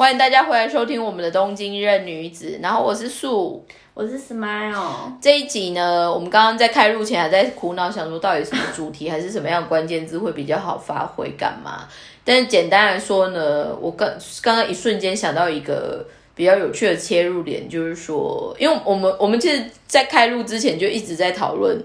欢迎大家回来收听我们的东京任女子，然后我是素。我是 Smile，这一集呢，我们刚刚在开录前还在苦恼，想说到底什么主题还是什么样的关键字会比较好发挥，干嘛？但是简单来说呢，我刚刚刚一瞬间想到一个比较有趣的切入点，就是说，因为我们我们其实，在开录之前就一直在讨论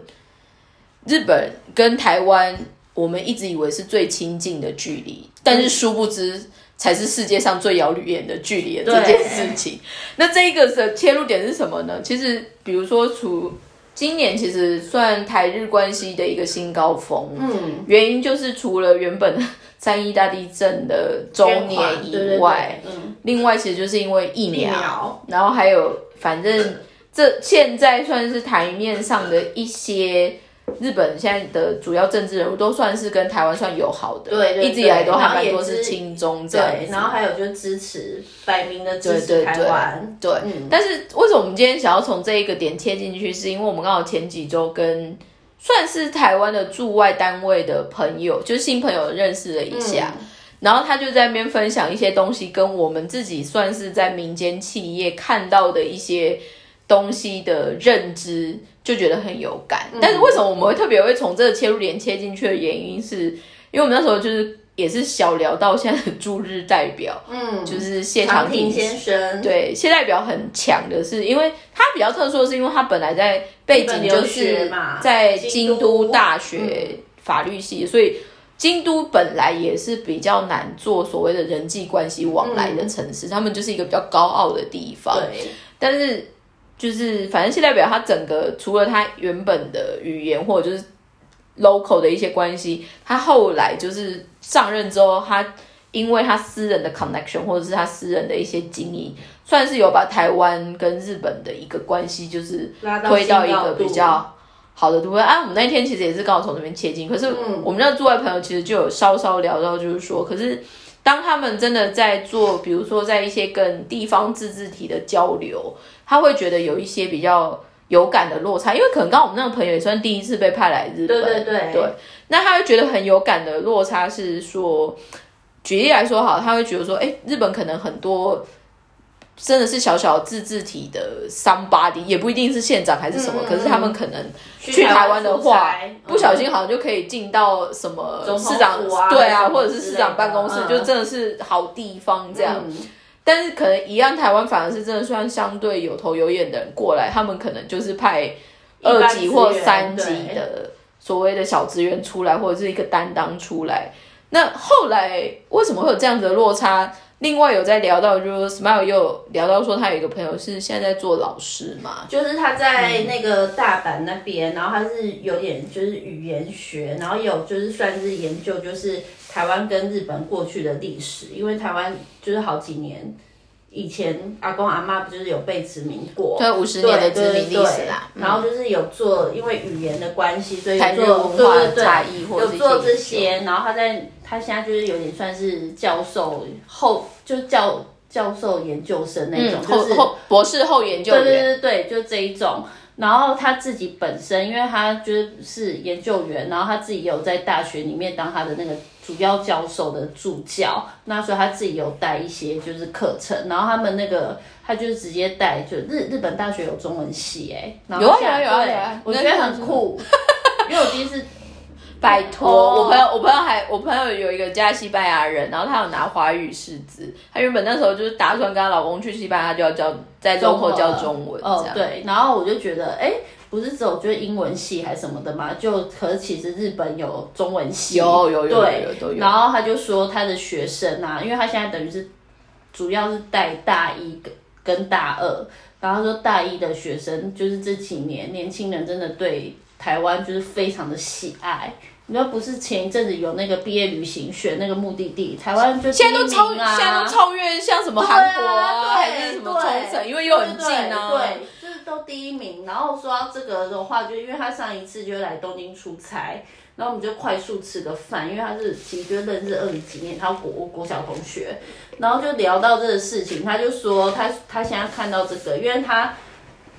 日本跟台湾，我们一直以为是最亲近的距离，但是殊不知。才是世界上最遥远的距离的这件事情。那这一个的切入点是什么呢？其实，比如说，除今年其实算台日关系的一个新高峰。嗯，原因就是除了原本三一大地震的周年以外，嗯，另外其实就是因为疫苗，然后还有反正这现在算是台面上的一些。日本现在的主要政治人物都算是跟台湾算友好的，对，一直以来都还蛮多是亲中这样子。然后还有就是支持摆明的支持台湾，对。但是为什么我们今天想要从这一个点切进去？是因为我们刚好前几周跟算是台湾的驻外单位的朋友，就是新朋友认识了一下，然后他就在那边分享一些东西，跟我们自己算是在民间企业看到的一些东西的认知。就觉得很有感，但是为什么我们会特别会从这个切入点切进去的原因，是因为我们那时候就是也是小聊到现在的驻日代表，嗯，就是谢长廷先生。对，谢代表很强的是，因为他比较特殊的是，因为他本来在背景就是在京都大学法律系，所以京都本来也是比较难做所谓的人际关系往来的城市，他们就是一个比较高傲的地方。对，但是。就是反正现代表他整个除了他原本的语言或者就是 local 的一些关系，他后来就是上任之后，他因为他私人的 connection 或者是他私人的一些经营，算是有把台湾跟日本的一个关系就是推到一个比较好的对不对。啊，我们那天其实也是刚好从那边切进，可是我们那驻外朋友其实就有稍稍聊到，就是说，可是当他们真的在做，比如说在一些跟地方自治体的交流。他会觉得有一些比较有感的落差，因为可能刚我们那个朋友也算第一次被派来日本，对对对，对，那他会觉得很有感的落差是说，举例来说好，他会觉得说，哎，日本可能很多真的是小小自治体的 somebody，也不一定是县长还是什么，可是他们可能去台湾的话，不小心好像就可以进到什么市长对啊，或者是市长办公室，就真的是好地方这样。但是可能一样，台湾反而是真的算相对有头有眼的人过来，他们可能就是派二级或三级的所谓的小职员出来，或者是一个担当出来。那后来为什么会有这样子的落差？另外有在聊到，就是 Smile 又聊到说，他有一个朋友是现在在做老师嘛，就是他在那个大阪那边，然后他是有点就是语言学，然后有就是算是研究就是台湾跟日本过去的历史，因为台湾就是好几年以前阿公阿妈不就是有被殖民过，对五十年的殖民历史啦，然后就是有做因为语言的关系，所以做文化差异或有做这些，然后他在。他现在就是有点算是教授后，就教教授研究生那种，就是博士后研究员。对对对对，就这一种。然后他自己本身，因为他就是研究员，然后他自己有在大学里面当他的那个主要教授的助教，那所以他自己有带一些就是课程。然后他们那个他就是直接带，就日日本大学有中文系 哎，有啊有啊有啊有啊，我觉得很酷，因为我第一次。拜托，我朋友，我朋友还，我朋友有一个家西班牙人，然后他有拿华语师资，他原本那时候就是打算跟她老公去西班牙就要教在中国教中文，哦对，然后我就觉得，哎，不是只有就是英文系还是什么的嘛，就可是其实日本有中文系，有有有对都有，然后他就说他的学生啊，因为他现在等于是主要是带大一跟跟大二，然后说大一的学生就是这几年年轻人真的对。台湾就是非常的喜爱，你说不是前一阵子有那个毕业旅行选那个目的地，台湾就现在都超，现在都超越像什么韩国啊，还是什么冲绳，因为又很近啊，对，就是都第一名。然后说到这个的话，就因为他上一次就来东京出差，然后我们就快速吃个饭，因为他是其实就认识二十几年，他国国小同学，然后就聊到这个事情，他就说他他现在看到这个，因为他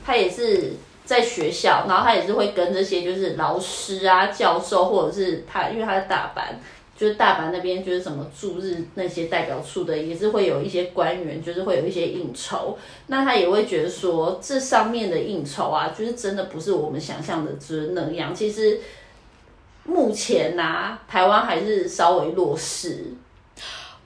他也是。在学校，然后他也是会跟这些就是老师啊、教授，或者是他，因为他在大阪，就是大阪那边就是什么驻日那些代表处的，也是会有一些官员，就是会有一些应酬。那他也会觉得说，这上面的应酬啊，就是真的不是我们想象的就是那样。其实目前呐，台湾还是稍微弱势。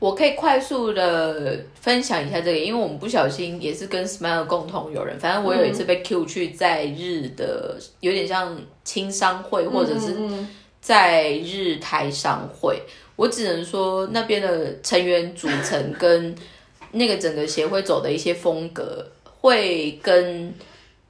我可以快速的分享一下这个，因为我们不小心也是跟 Smile 共同有人。反正我有一次被 Q 去在日的，有点像青商会或者是。在日台商会，我只能说那边的成员组成跟那个整个协会走的一些风格，会跟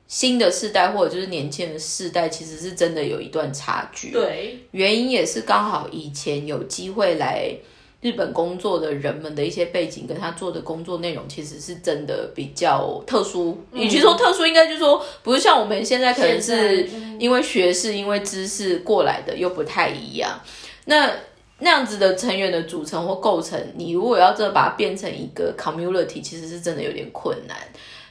新的世代或者就是年轻的世代，其实是真的有一段差距。对，原因也是刚好以前有机会来。日本工作的人们的一些背景跟他做的工作内容，其实是真的比较特殊。与其说特殊，应该就是说不是像我们现在可能是因为学士、因为知识过来的，又不太一样。那那样子的成员的组成或构成，你如果要真的把它变成一个 community，其实是真的有点困难。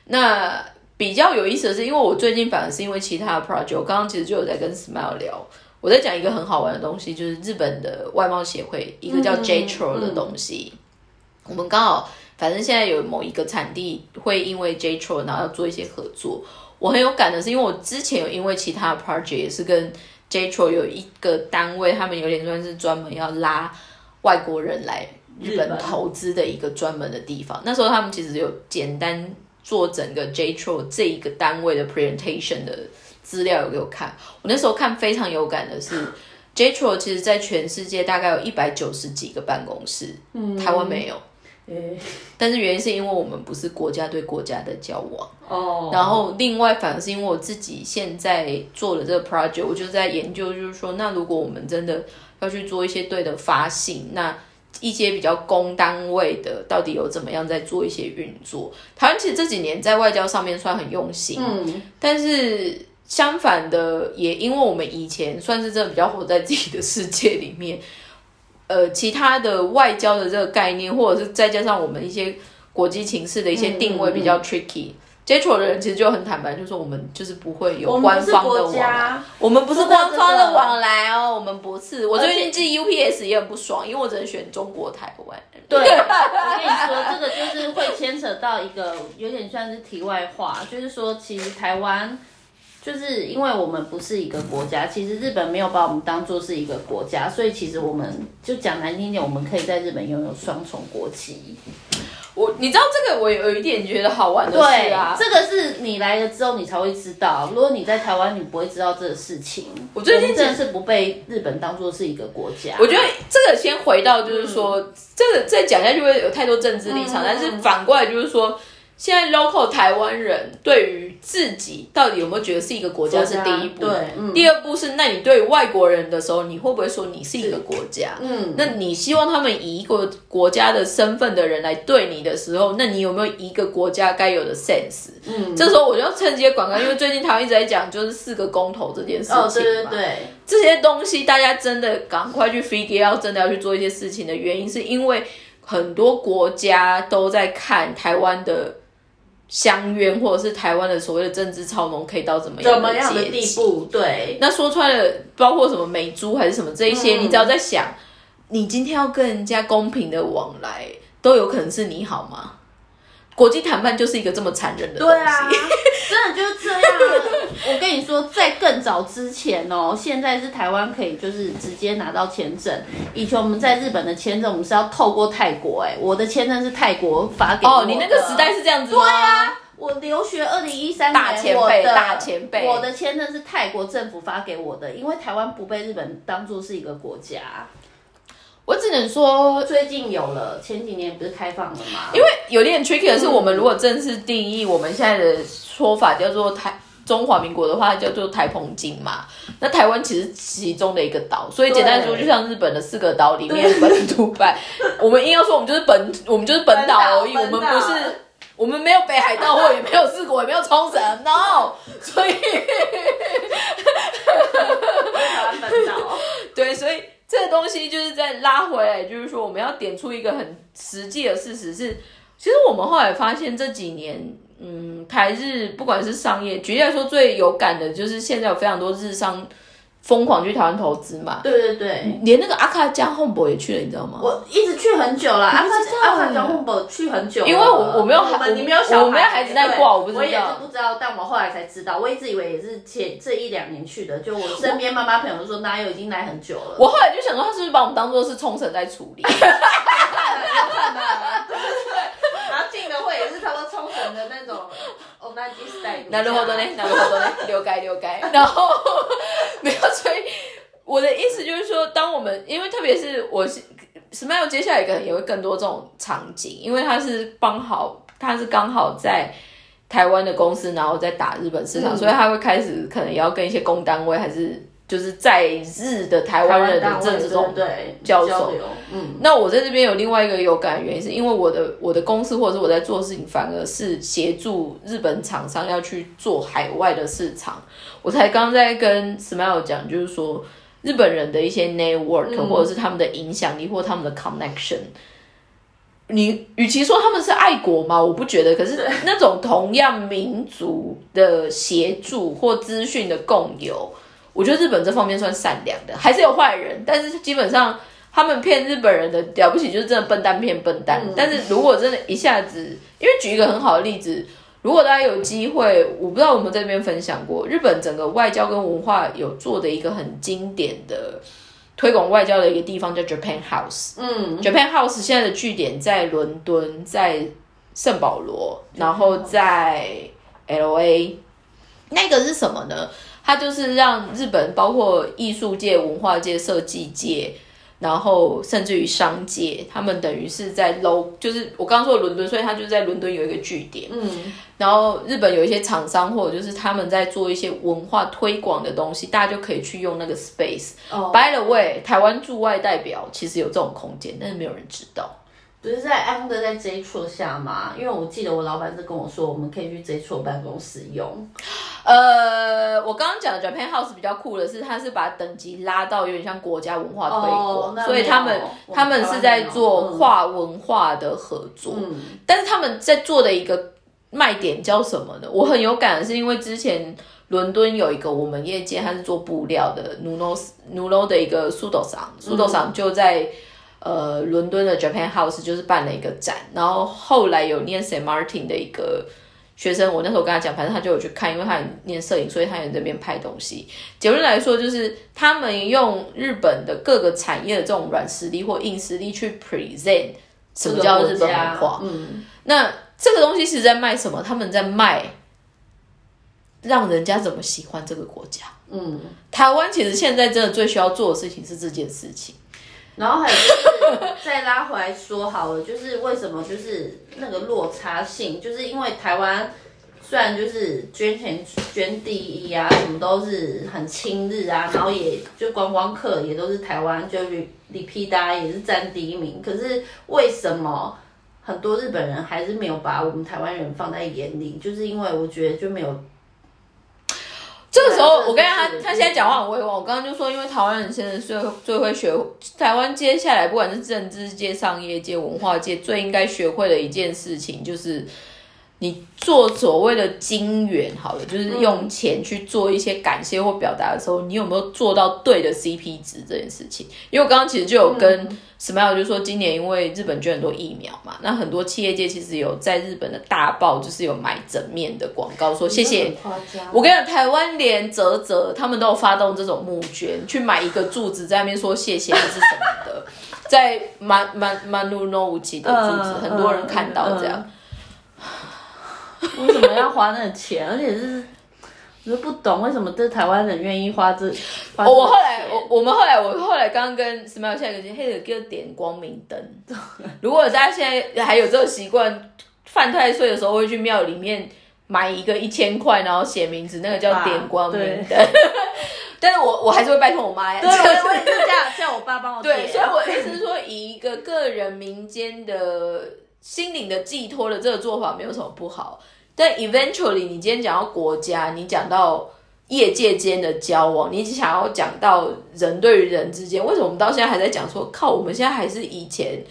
那比较有意思的是，因为我最近反而是因为其他的 project，我刚刚其实就有在跟 Smile 聊。我在讲一个很好玩的东西，就是日本的外贸协会一个叫 JTRO 的东西。我们刚好，反正现在有某一个产地会因为 JTRO 然后要做一些合作。我很有感的是，因为我之前有因为其他的 project 也是跟 JTRO 有一个单位，他们有点算是专门要拉外国人来日本投资的一个专门的地方。那时候他们其实有简单做整个 JTRO 这一个单位的 presentation 的。资料有给我看，我那时候看非常有感的是，JTRO 其实在全世界大概有一百九十几个办公室，嗯。台湾没有，但是原因是因为我们不是国家对国家的交往。哦，然后另外反而是因为我自己现在做的这个 project，我就在研究，就是说，那如果我们真的要去做一些对的发信，那一些比较公单位的到底有怎么样在做一些运作？台湾其实这几年在外交上面算很用心，嗯，但是。相反的，也因为我们以前算是真的比较活在自己的世界里面，呃，其他的外交的这个概念，或者是再加上我们一些国际情势的一些定位比较 tricky。接触的人其实就很坦白，就说我们就是不会有官方的往来，我们不是官方的往来哦，我们不是。我最近寄 UPS 也很不爽，因为我只能选中国台湾。对，我跟你说，这个就是会牵扯到一个有点算是题外话，就是说其实台湾。就是因为我们不是一个国家，其实日本没有把我们当做是一个国家，所以其实我们就讲难听点，我们可以在日本拥有双重国籍。我你知道这个，我有一点觉得好玩的是啊，这个是你来了之后你才会知道，如果你在台湾，你不会知道这个事情。我最近真的是不被日本当做是一个国家。我觉得这个先回到就是说，这个再讲下去会有太多政治立场，但是反过来就是说。现在 local 台湾人对于自己到底有没有觉得是一个国家是第一步，对，第二步是那你对外国人的时候，你会不会说你是一个国家？嗯，那你希望他们以一个国家的身份的人来对你的时候，那你有没有一个国家该有的 sense？嗯，这时候我就要趁机广告，因为最近台湾一直在讲就是四个公投这件事情嘛，对对对，这些东西大家真的赶快去 figure，要真的要去做一些事情的原因，是因为很多国家都在看台湾的。相冤，或者是台湾的所谓的政治超农，可以到怎么样的地步？对，那说出来的包括什么美猪还是什么这一些，你只要在想，你今天要跟人家公平的往来，都有可能是你好吗？国际谈判就是一个这么残忍的东西，真的就是这样。我跟你说，在更早之前哦，现在是台湾可以就是直接拿到签证。以前我们在日本的签证，我们是要透过泰国。哎，我的签证是泰国发给我。哦，你那个时代是这样子吗？对啊，我留学二零一三年，我的大前辈，我的签证是泰国政府发给我的，因为台湾不被日本当做是一个国家。我只能说，最近有了，前几年不是开放了吗？因为有点 tricky 的是，我们如果正式定义我们现在的说法叫做台中华民国的话，叫做台澎金嘛。那台湾其实其中的一个岛，所以简单说，就像日本的四个岛里面本土派，我们硬要说我们就是本，我们就是本岛而已，我们不是，我们没有北海道，或也没有四国，也没有冲绳，no。所以，本岛，对，所以。这个东西就是在拉回来，就是说我们要点出一个很实际的事实是，其实我们后来发现这几年，嗯，台日不管是商业，举例来说最有感的就是现在有非常多日商疯狂去台湾投资嘛。对对对，连那个阿卡江 home 也去了，你知道吗？我一直去很久了，阿卡阿卡江 home 去很久，因为我我没有孩，你没有小孩，我没有孩子在挂，我不知道。我也是不知道，但我后来才知道，我一直以为也是前这一两年去的，就我身边妈妈朋友说哪有已经来很久了。我后来就想说，他是不是把我们当做是冲绳在处理？有可能，有可能，对对对。然后进的会也是差不多冲绳的那种。なるほどね，なるほどね，了解了解。然后没有， 所以我的意思就是说，当我们因为特别是我是 Smile，接下来可能也会更多这种场景，因为他是帮好他是刚好在台湾的公司，然后在打日本市场，所以他会开始可能要跟一些公单位还是。就是在日的台湾人的这这种交手，嗯，那我在这边有另外一个有感原因，是因为我的我的公司或者是我在做事情，反而是协助日本厂商要去做海外的市场。我才刚在跟 Smile 讲，就是说日本人的一些 network 或者是他们的影响力或他们的 connection，你与其说他们是爱国嘛，我不觉得，可是那种同样民族的协助或资讯的共有。我觉得日本这方面算善良的，还是有坏人，但是基本上他们骗日本人的了不起，就是真的笨蛋骗笨蛋。但是如果真的一下子，因为举一个很好的例子，如果大家有机会，我不知道我们这边分享过，日本整个外交跟文化有做的一个很经典的推广外交的一个地方叫 Japan House。嗯，Japan House 现在的据点在伦敦，在圣保罗，然后在 L A，那个是什么呢？它就是让日本包括艺术界、文化界、设计界，然后甚至于商界，他们等于是在 low，就是我刚刚说伦敦，所以他就在伦敦有一个据点。嗯，然后日本有一些厂商或者就是他们在做一些文化推广的东西，大家就可以去用那个 space。哦，By the way，台湾驻外代表其实有这种空间，但是没有人知道。不是在 under 在 J 处下吗？因为我记得我老板是跟我说，我们可以去 J 处办公室用。呃，我刚刚讲的 Japan House 比较酷的是，它是把等级拉到有点像国家文化推广，所以他们他们是在做跨文化的合作。但是他们在做的一个卖点叫什么呢？我很有感的是，因为之前伦敦有一个我们业界，他是做布料的 Nuno Nuno 的一个苏斗商，苏斗商就在。呃，伦敦的 Japan House 就是办了一个展，然后后来有念 Saint Martin 的一个学生，我那时候跟他讲，反正他就有去看，因为他念摄影，所以他也这边拍东西。结论来说，就是他们用日本的各个产业的这种软实力或硬实力去 present 什么叫日本文化。嗯，那这个东西是在卖什么？他们在卖让人家怎么喜欢这个国家。嗯，台湾其实现在真的最需要做的事情是这件事情。然后还有就是再拉回来说好了，就是为什么就是那个落差性，就是因为台湾虽然就是捐钱捐第一啊，什么都是很亲日啊，然后也就观光客也都是台湾，就李李皮达也是占第一名，可是为什么很多日本人还是没有把我们台湾人放在眼里？就是因为我觉得就没有。这个时候，我跟他，他现在讲话很委婉。我刚刚就说，因为台湾人现在最最会学，台湾接下来不管是政治界、商业界、文化界，最应该学会的一件事情，就是你做所谓的金元，好了，就是用钱去做一些感谢或表达的时候，你有没有做到对的 CP 值这件事情？因为我刚刚其实就有跟。Smile 就说，今年因为日本捐很多疫苗嘛，那很多企业界其实有在日本的大报，就是有买整面的广告，说谢谢。我跟你讲，台湾连泽泽他们都有发动这种募捐，去买一个柱子，在那边说谢谢还是什么的，在满满满路 no 无奇的柱子，很多人看到这样。为什么要花那个钱？而且是。我不懂为什么这台湾人愿意花这。我后来，我我们后来，我后来刚刚跟 Smile 下一个黑的叫点光明灯。如果大家现在还有这个习惯，犯太岁的时候会去庙里面买一个一千块，然后写名字，那个叫点光明灯。但是我我还是会拜托我妈呀。对，我也是这样，叫我爸帮我对，所以我意思是说，以一个个人民间的心灵的寄托的这个做法，没有什么不好。但 eventually，你今天讲到国家，你讲到业界间的交往，你想要讲到人对于人之间，为什么我们到现在还在讲说，靠，我们现在还是以前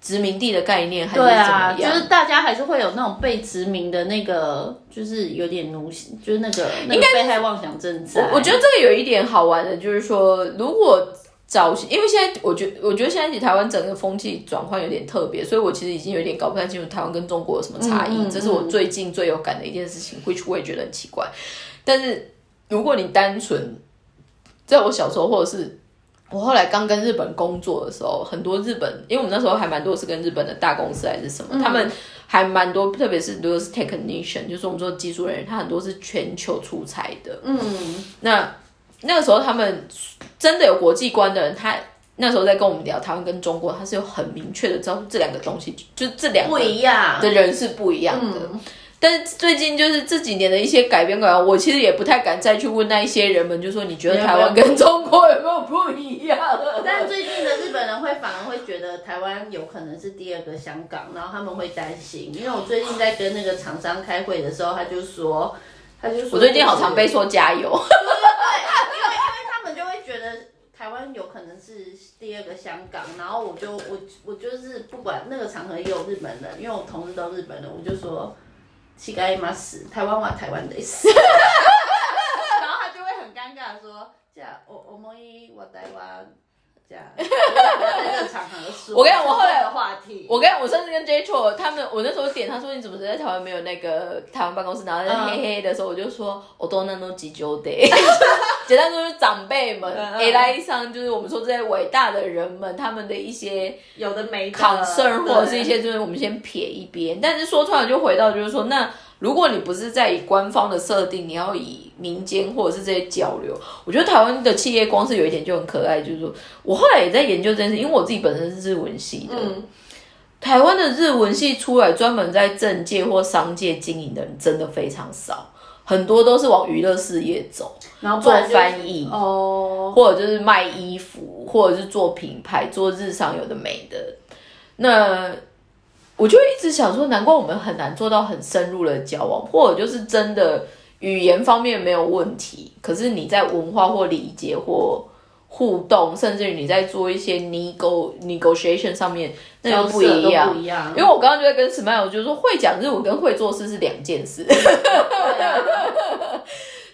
殖民地的概念，还是怎么样？就是大家还是会有那种被殖民的那个，就是有点奴性，就是那个那个被害妄想症在。我觉得这个有一点好玩的，就是说，如果早，因为现在我觉我觉得现在台湾整个风气转换有点特别，所以我其实已经有点搞不太清楚台湾跟中国有什么差异。这是我最近最有感的一件事情，会我也觉得很奇怪。但是如果你单纯在我小时候，或者是我后来刚跟日本工作的时候，很多日本，因为我们那时候还蛮多是跟日本的大公司还是什么，他们还蛮多，特别是如果是 technician，就是我们说技术人员，他很多是全球出差的。嗯，那。那个时候，他们真的有国际观的人，他那时候在跟我们聊台湾跟中国，他是有很明确的知道这两个东西，就这两不一样的人是不一样的。但是最近就是这几年的一些改变，改变我其实也不太敢再去问那一些人们，就说你觉得台湾跟中国有没有不一样？但最近的日本人会反而会觉得台湾有可能是第二个香港，然后他们会担心，因为我最近在跟那个厂商开会的时候，他就说。他就说，我最近好常被说加油。对因为因为他们就会觉得台湾有可能是第二个香港，然后我就我我就是不管那个场合也有日本人，因为我同事都日本人，我就说，乞丐妈死，台湾话台湾得死。然后他就会很尴尬说，这样我我们一我台湾。我跟你讲，我后来的话题，我跟你讲，我上次跟 J 错他们，我那时候点，他说你怎么在台湾没有那个台湾办公室？然后在黑黑的时候，我就说我都那都急救的，简单说就是长辈们 A 来上，就是我们说这些伟大的人们，他们的一些有的没 concern 或者是一些，就是我们先撇一边。但是说出来就回到，就是说那。如果你不是在以官方的设定，你要以民间或者是这些交流，我觉得台湾的企业光是有一点就很可爱，就是说我后来也在研究这件事，因为我自己本身是日文系的，台湾的日文系出来专门在政界或商界经营的人真的非常少，很多都是往娱乐事业走，然后做翻译哦，或者就是卖衣服，或者是做品牌、做日常有的没的，那。我就一直想说，难怪我们很难做到很深入的交往，或者就是真的语言方面没有问题，可是你在文化或理解或互动，甚至于你在做一些 nego negotiation 上面，那就不一样。因为我刚刚就在跟 Smile 就是说，会讲日文跟会做事是两件事。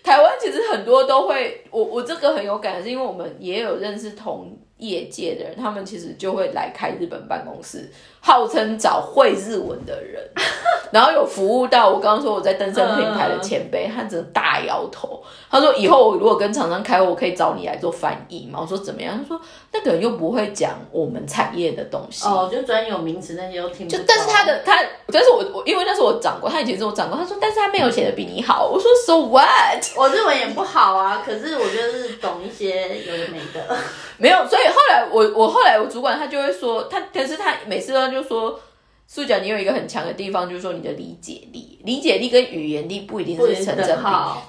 台湾其实很多都会，我我这个很有感，是因为我们也有认识同业界的人，他们其实就会来开日本办公室。号称找会日文的人，然后有服务到我刚刚说我在登山品牌的前辈，他真的大摇头。他说：“以后我如果跟厂商开，我可以找你来做翻译吗？”我说：“怎么样？”他说：“那个人又不会讲我们产业的东西哦，就专有名词那些都听不就但是他的他，但是我我因为那是我长过，他以前是我长过。他说：“但是他没有写的比你好。”我说：“So what？我日文也不好啊，可是我觉得是懂一些有的没的。没有，所以后来我我后来我主管他就会说，他可是他每次都。就说，素讲你有一个很强的地方，就是说你的理解力，理解力跟语言力不一定是成正比，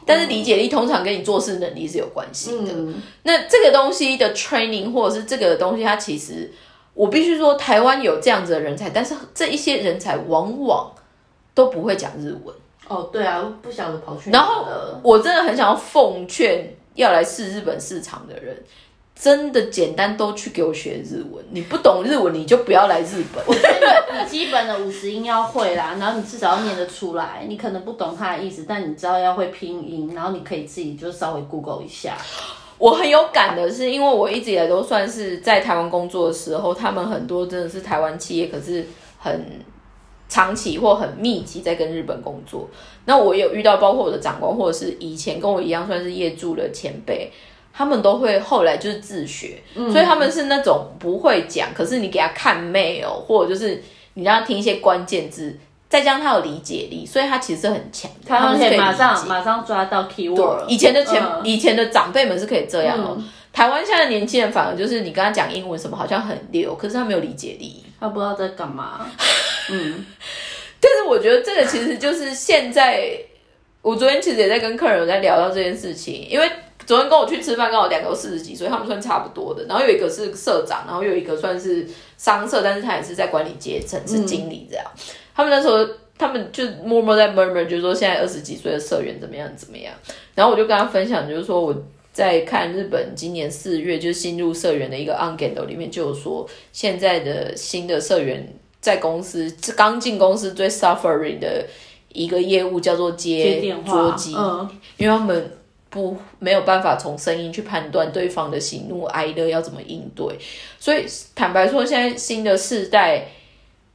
但是理解力通常跟你做事能力是有关系的。那这个东西的 training 或者是这个东西，它其实我必须说，台湾有这样子的人才，但是这一些人才往往都不会讲日文。哦，对啊，不晓得跑去。然后我真的很想要奉劝要来试日本市场的人。真的简单，都去给我学日文。你不懂日文，你就不要来日本。我觉得你基本的五十音要会啦，然后你至少要念得出来。你可能不懂它的意思，但你知道要会拼音，然后你可以自己就稍微 Google 一下。我很有感的是，因为我一直以来都算是在台湾工作的时候，他们很多真的是台湾企业，可是很长期或很密集在跟日本工作。那我有遇到，包括我的长官，或者是以前跟我一样算是业助的前辈。他们都会后来就是自学，所以他们是那种不会讲，可是你给他看 mail，或者就是你让他听一些关键字，再加上他有理解力，所以他其实很强，他们可以马上马上抓到 keyword。以前的前以前的长辈们是可以这样哦，台湾现在年轻人反而就是你跟他讲英文什么好像很溜，可是他没有理解力，他不知道在干嘛。嗯，但是我觉得这个其实就是现在，我昨天其实也在跟客人在聊到这件事情，因为。昨天跟我去吃饭，刚好两个都四十几岁，他们算差不多的。然后有一个是社长，然后有一个算是商社，但是他也是在管理阶层，是经理这样。他们那时候，他们就默默在 murmur，就是说现在二十几岁的社员怎么样怎么样。然后我就跟他分享，就是说我在看日本今年四月就是新入社员的一个 o n g a n 里面就有说，现在的新的社员在公司刚进公司最 suffering 的一个业务叫做接桌机，嗯，因为他们不没有办法从声音去判断对方的喜怒哀乐要怎么应对，所以坦白说，现在新的世代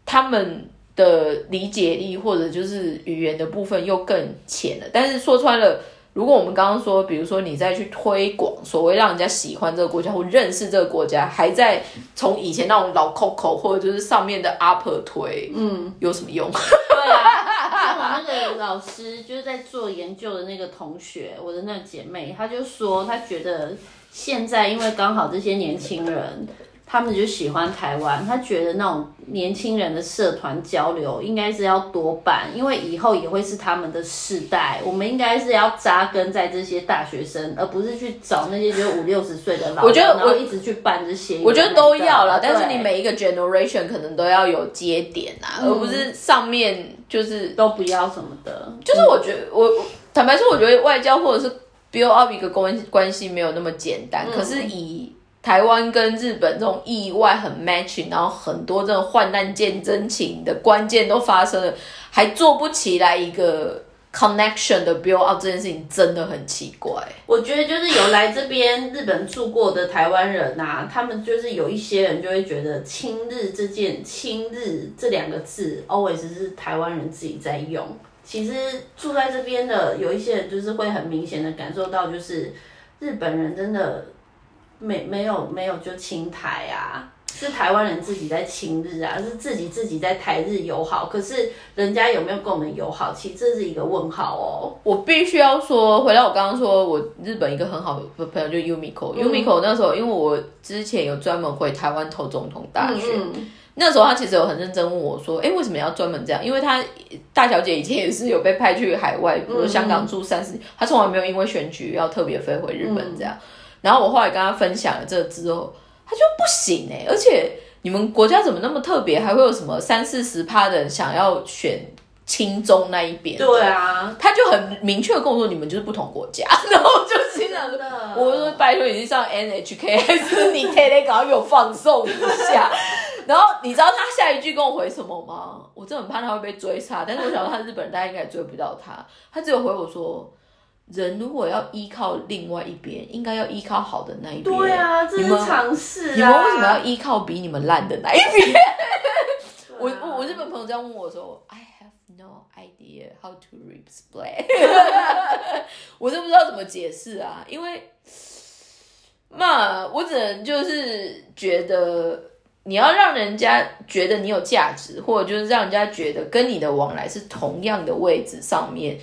他们的理解力或者就是语言的部分又更浅了，但是说穿了。如果我们刚刚说，比如说你再去推广所谓让人家喜欢这个国家或认识这个国家，还在从以前那种老 Coco 或者就是上面的 upper 推，嗯，有什么用？对啊，像我那个老师就是在做研究的那个同学，我的那个姐妹，她就说她觉得现在因为刚好这些年轻人。他们就喜欢台湾，他觉得那种年轻人的社团交流应该是要多办，因为以后也会是他们的世代。我们应该是要扎根在这些大学生，而不是去找那些就五六十岁的老。我觉得我一直去办这些，我觉得都要了。但是你每一个 generation 可能都要有接点啊，而不是上面就是都不要什么的。就是我觉得我坦白说，我觉得外交或者是 build up 一个关关系没有那么简单。可是以台湾跟日本这种意外很 matching，然后很多这种患难见真情的关键都发生了，还做不起来一个 connection 的 build up，这件事情真的很奇怪。我觉得就是有来这边日本住过的台湾人呐，他们就是有一些人就会觉得亲日这件亲日这两个字 always 是台湾人自己在用。其实住在这边的有一些人就是会很明显的感受到，就是日本人真的。没没有没有就亲台啊，是台湾人自己在亲日啊，是自己自己在台日友好，可是人家有没有跟我们友好，其实这是一个问号哦。我必须要说，回到我刚刚说，我日本一个很好的朋友就 Umiko，Umiko 那时候因为我之前有专门回台湾投总统大选，那时候他其实有很认真问我说，哎，为什么要专门这样？因为他大小姐以前也是有被派去海外，比如香港住三十年，他从来没有因为选举要特别飞回日本这样。然后我后来跟他分享了这之后，他就不行哎，而且你们国家怎么那么特别，还会有什么三四十趴的人想要选亲中那一边？对啊，他就很明确的跟我说，你们就是不同国家。然后就心想的，我说拜托你去上 NHK，还是 你天天搞有放送一下？然后你知道他下一句跟我回什么吗？我真的很怕他会被追杀，但是我想到他日本人，大家应该追不到他。他只有回我说。人如果要依靠另外一边，应该要依靠好的那一边。对啊，这是常识啊。你们为什么要依靠比你们烂的那一边？我我我日本朋友这样问我说：“I have no idea how to explain。”我都不知道怎么解释啊，因为嘛，我只能就是觉得你要让人家觉得你有价值，或者就是让人家觉得跟你的往来是同样的位置上面。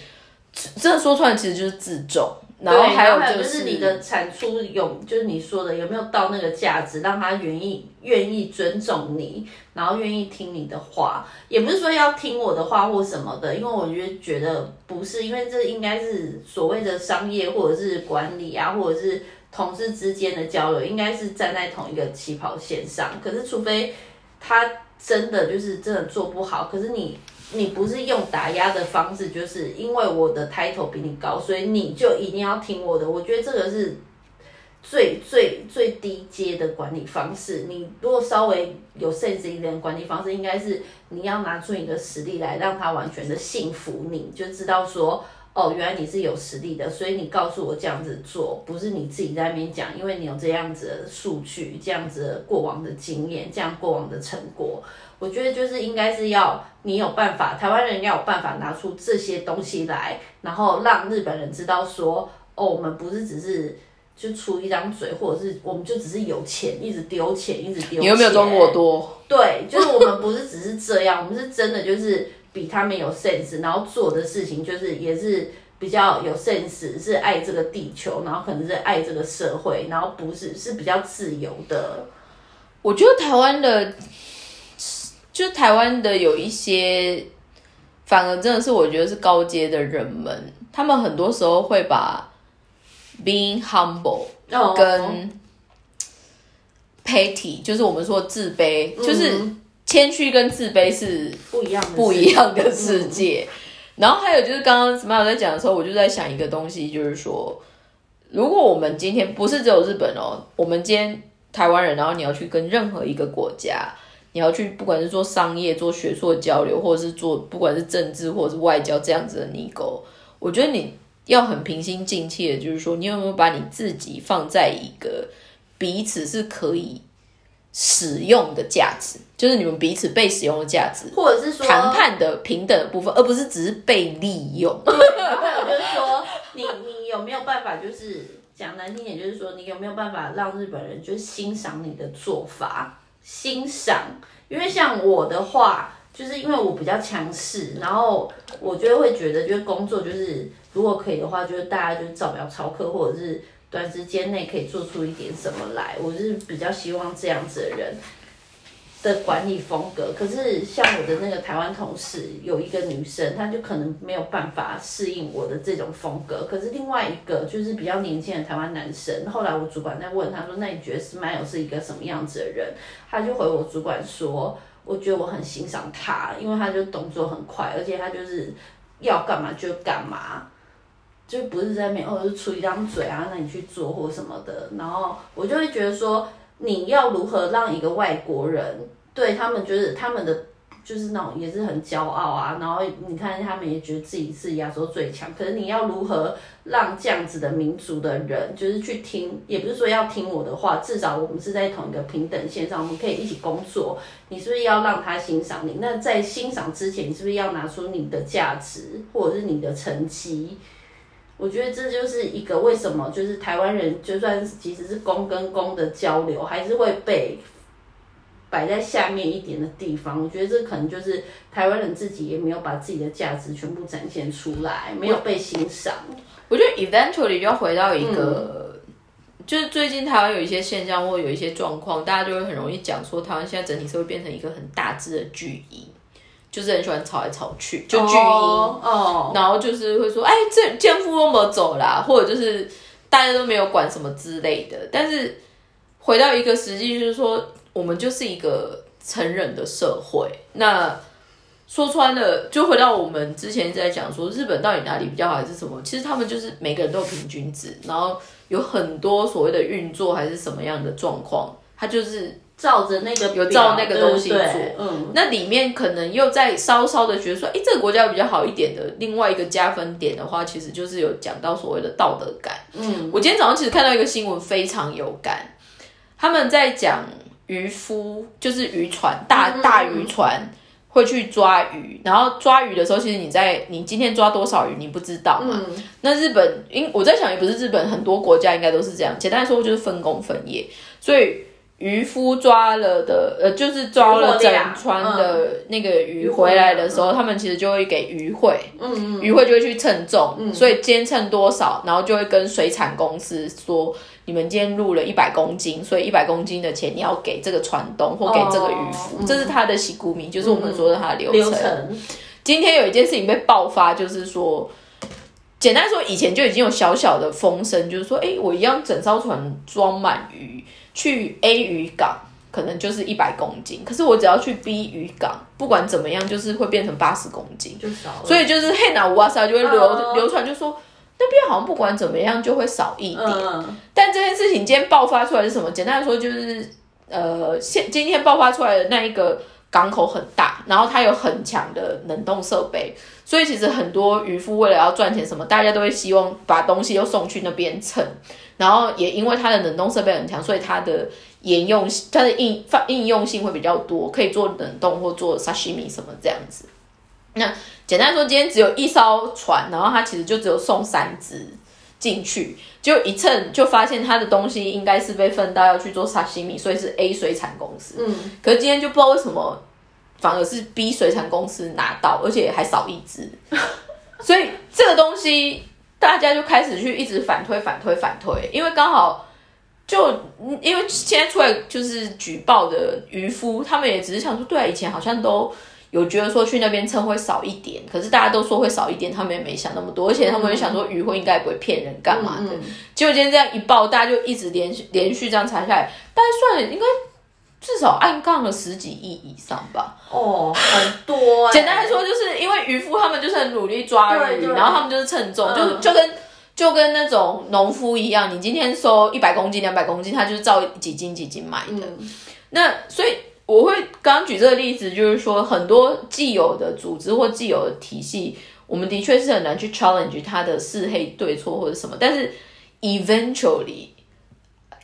这说出来其实就是自重，然后还有就是你的产出有，就是你说的有没有到那个价值，让他愿意愿意尊重你，然后愿意听你的话，也不是说要听我的话或什么的，因为我觉得觉得不是，因为这应该是所谓的商业或者是管理啊，或者是同事之间的交流，应该是站在同一个起跑线上。可是除非他真的就是真的做不好，可是你。你不是用打压的方式，就是因为我的 title 比你高，所以你就一定要听我的。我觉得这个是最最最低阶的管理方式。你如果稍微有 sense 一点管理方式，应该是你要拿出你的实力来，让他完全的信服你，就知道说，哦，原来你是有实力的，所以你告诉我这样子做，不是你自己在那边讲，因为你有这样子的数据，这样子的过往的经验，这样过往的成果。我觉得就是应该是要你有办法，台湾人要有办法拿出这些东西来，然后让日本人知道说，哦，我们不是只是就出一张嘴，或者是我们就只是有钱，一直丢钱，一直丢。你有没有中国多？对，就是我们不是只是这样，我们是真的就是比他们有 sense，然后做的事情就是也是比较有 sense，是爱这个地球，然后可能是爱这个社会，然后不是是比较自由的。我觉得台湾的。就台湾的有一些，反而真的是我觉得是高阶的人们，他们很多时候会把 being humble 跟 petty，就是我们说自卑，就是谦虚跟自卑是不一样不一样的世界。然后还有就是刚刚 Smile 在讲的时候，我就在想一个东西，就是说如果我们今天不是只有日本哦，我们今天台湾人，然后你要去跟任何一个国家，你要去不管是做商业、做学术交流，或者是做不管是政治或者是外交这样子的泥沟，我觉得你要很平心静气的，就是说你有没有把你自己放在一个彼此是可以。使用的价值，就是你们彼此被使用的价值，或者是说谈判的平等的部分，而不是只是被利用。对，就是说你你有没有办法，就是讲难听点，就是说你有没有办法让日本人就是欣赏你的做法，欣赏。因为像我的话，就是因为我比较强势，然后我就会觉得，就是工作就是如果可以的话，就是大家就照表操课，或者是。短时间内可以做出一点什么来，我是比较希望这样子的人的管理风格。可是像我的那个台湾同事，有一个女生，她就可能没有办法适应我的这种风格。可是另外一个就是比较年轻的台湾男生，后来我主管在问他说：“那你觉得 Smile 是一个什么样子的人？”他就回我主管说：“我觉得我很欣赏他，因为他就动作很快，而且他就是要干嘛就干嘛。”就不是在面，或者是出一张嘴啊，那你去做或什么的，然后我就会觉得说，你要如何让一个外国人对他们就是他们的就是那种也是很骄傲啊，然后你看他们也觉得自己是亚洲最强，可是你要如何让这样子的民族的人就是去听，也不是说要听我的话，至少我们是在同一个平等线上，我们可以一起工作。你是不是要让他欣赏你？那在欣赏之前，你是不是要拿出你的价值或者是你的成绩？我觉得这就是一个为什么，就是台湾人就算即使是公跟公的交流，还是会被摆在下面一点的地方。我觉得这可能就是台湾人自己也没有把自己的价值全部展现出来，没有被欣赏。我觉得 eventually 要回到一个，就是最近台湾有一些现象或有一些状况，大家就会很容易讲说，台湾现在整体社会变成一个很大致的巨婴。就是很喜欢吵来吵去，就巨婴，哦，然后就是会说，哎，这奸夫有没有走啦？或者就是大家都没有管什么之类的。但是回到一个实际，就是说，我们就是一个成人的社会。那说穿了，就回到我们之前在讲说，日本到底哪里比较好，还是什么？其实他们就是每个人都有平均值，然后有很多所谓的运作还是什么样的状况，它就是。照着那个有照那个东西做，嗯，那里面可能又在稍稍的觉得说，哎，这个国家比较好一点的。另外一个加分点的话，其实就是有讲到所谓的道德感。嗯，我今天早上其实看到一个新闻，非常有感。他们在讲渔夫，就是渔船大大渔船会去抓鱼，然后抓鱼的时候，其实你在你今天抓多少鱼，你不知道嘛？那日本，因我在想，也不是日本，很多国家应该都是这样。简单来说，就是分工分业，所以。渔夫抓了的，呃，就是抓了整船的那个鱼回来的时候，他们其实就会给渔会，嗯嗯，渔会就会去称重，嗯，所以今天称多少，然后就会跟水产公司说，你们今天入了一百公斤，所以一百公斤的钱你要给这个船东或给这个渔夫，这是他的洗股米，就是我们说的他的流程。今天有一件事情被爆发，就是说，简单说，以前就已经有小小的风声，就是说，哎，我一样整艘船装满鱼。去 A 渔港可能就是一百公斤，可是我只要去 B 渔港，不管怎么样，就是会变成八十公斤，就少。所以就是黑拿乌瓦萨就会流流传，就说那边好像不管怎么样就会少一点。但这件事情今天爆发出来是什么？简单来说就是，呃，现今天爆发出来的那一个港口很大，然后它有很强的冷冻设备，所以其实很多渔夫为了要赚钱，什么大家都会希望把东西又送去那边称。然后也因为它的冷冻设备很强，所以它的沿用它的应放应用性会比较多，可以做冷冻或做沙西米什么这样子。那简单说，今天只有一艘船，然后它其实就只有送三只进去，就一称就发现他的东西应该是被分到要去做沙西米，所以是 A 水产公司。嗯，可是今天就不知道为什么反而是 B 水产公司拿到，而且还少一只，所以这个东西。大家就开始去一直反推、反推、反推，因为刚好就因为现在出来就是举报的渔夫，他们也只是想说，对啊，以前好像都有觉得说去那边称会少一点，可是大家都说会少一点，他们也没想那么多，而且他们也想说渔会应该不会骗人干嘛的，结果今天这样一报，大家就一直连续连续这样查下来，大概算应该。至少暗杠了十几亿以上吧。哦，很多。简单来说，就是因为渔夫他们就是很努力抓鱼，然后他们就是称重，就就跟就跟那种农夫一样，你今天收一百公斤、两百公斤，他就是照几斤几斤买的。那所以我会刚刚举这个例子，就是说很多既有的组织或既有的体系，我们的确是很难去 challenge 它的是黑对错或者什么，但是 eventually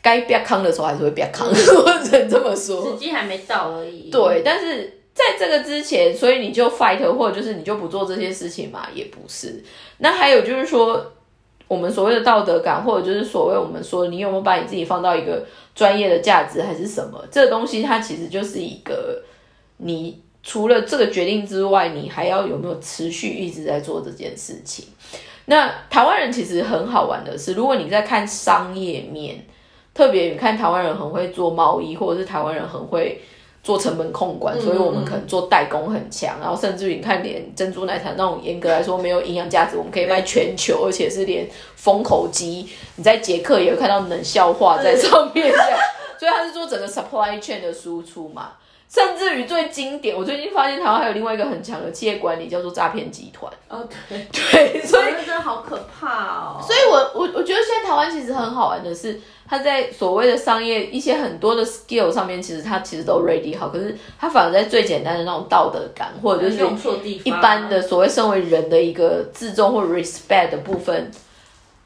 该变康的时候还是会变康，我只能这么说，时机还没到而已。对，但是。在这个之前，所以你就 fight，或者就是你就不做这些事情嘛，也不是。那还有就是说，我们所谓的道德感，或者就是所谓我们说你有没有把你自己放到一个专业的价值，还是什么？这个东西它其实就是一个，你除了这个决定之外，你还要有没有持续一直在做这件事情？那台湾人其实很好玩的是，如果你在看商业面，特别你看台湾人很会做贸易，或者是台湾人很会。做成本控管，所以我们可能做代工很强，然后甚至于你看，连珍珠奶茶那种严格来说没有营养价值，我们可以卖全球，而且是连封口机，你在捷克也会看到冷笑话在上面，所以它是做整个 supply chain 的输出嘛。甚至于最经典，我最近发现台湾还有另外一个很强的企业管理，叫做诈骗集团。哦，对 对，所以真的好可怕哦。所以我我我觉得现在台湾其实很好玩的是，它在所谓的商业一些很多的 skill 上面，其实它其实都 ready 好，可是它反而在最简单的那种道德感，或者就是一般的所谓身为人的一个自重或 respect 的部分，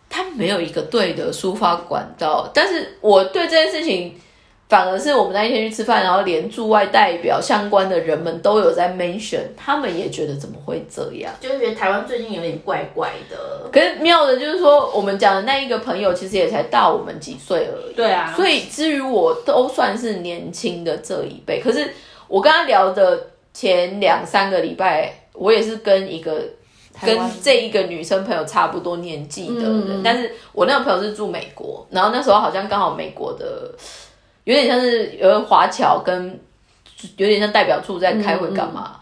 它没有一个对的抒发管道。但是我对这件事情。反而是我们那一天去吃饭，然后连驻外代表相关的人们都有在 mention，他们也觉得怎么会这样，就是觉得台湾最近有点怪怪的。可是妙的就是说，我们讲的那一个朋友其实也才大我们几岁而已。对啊。所以至于我都算是年轻的这一辈，可是我跟他聊的前两三个礼拜，我也是跟一个跟这一个女生朋友差不多年纪的人，但是我那个朋友是住美国，然后那时候好像刚好美国的。有点像是有人华侨跟有点像代表处在开会干嘛？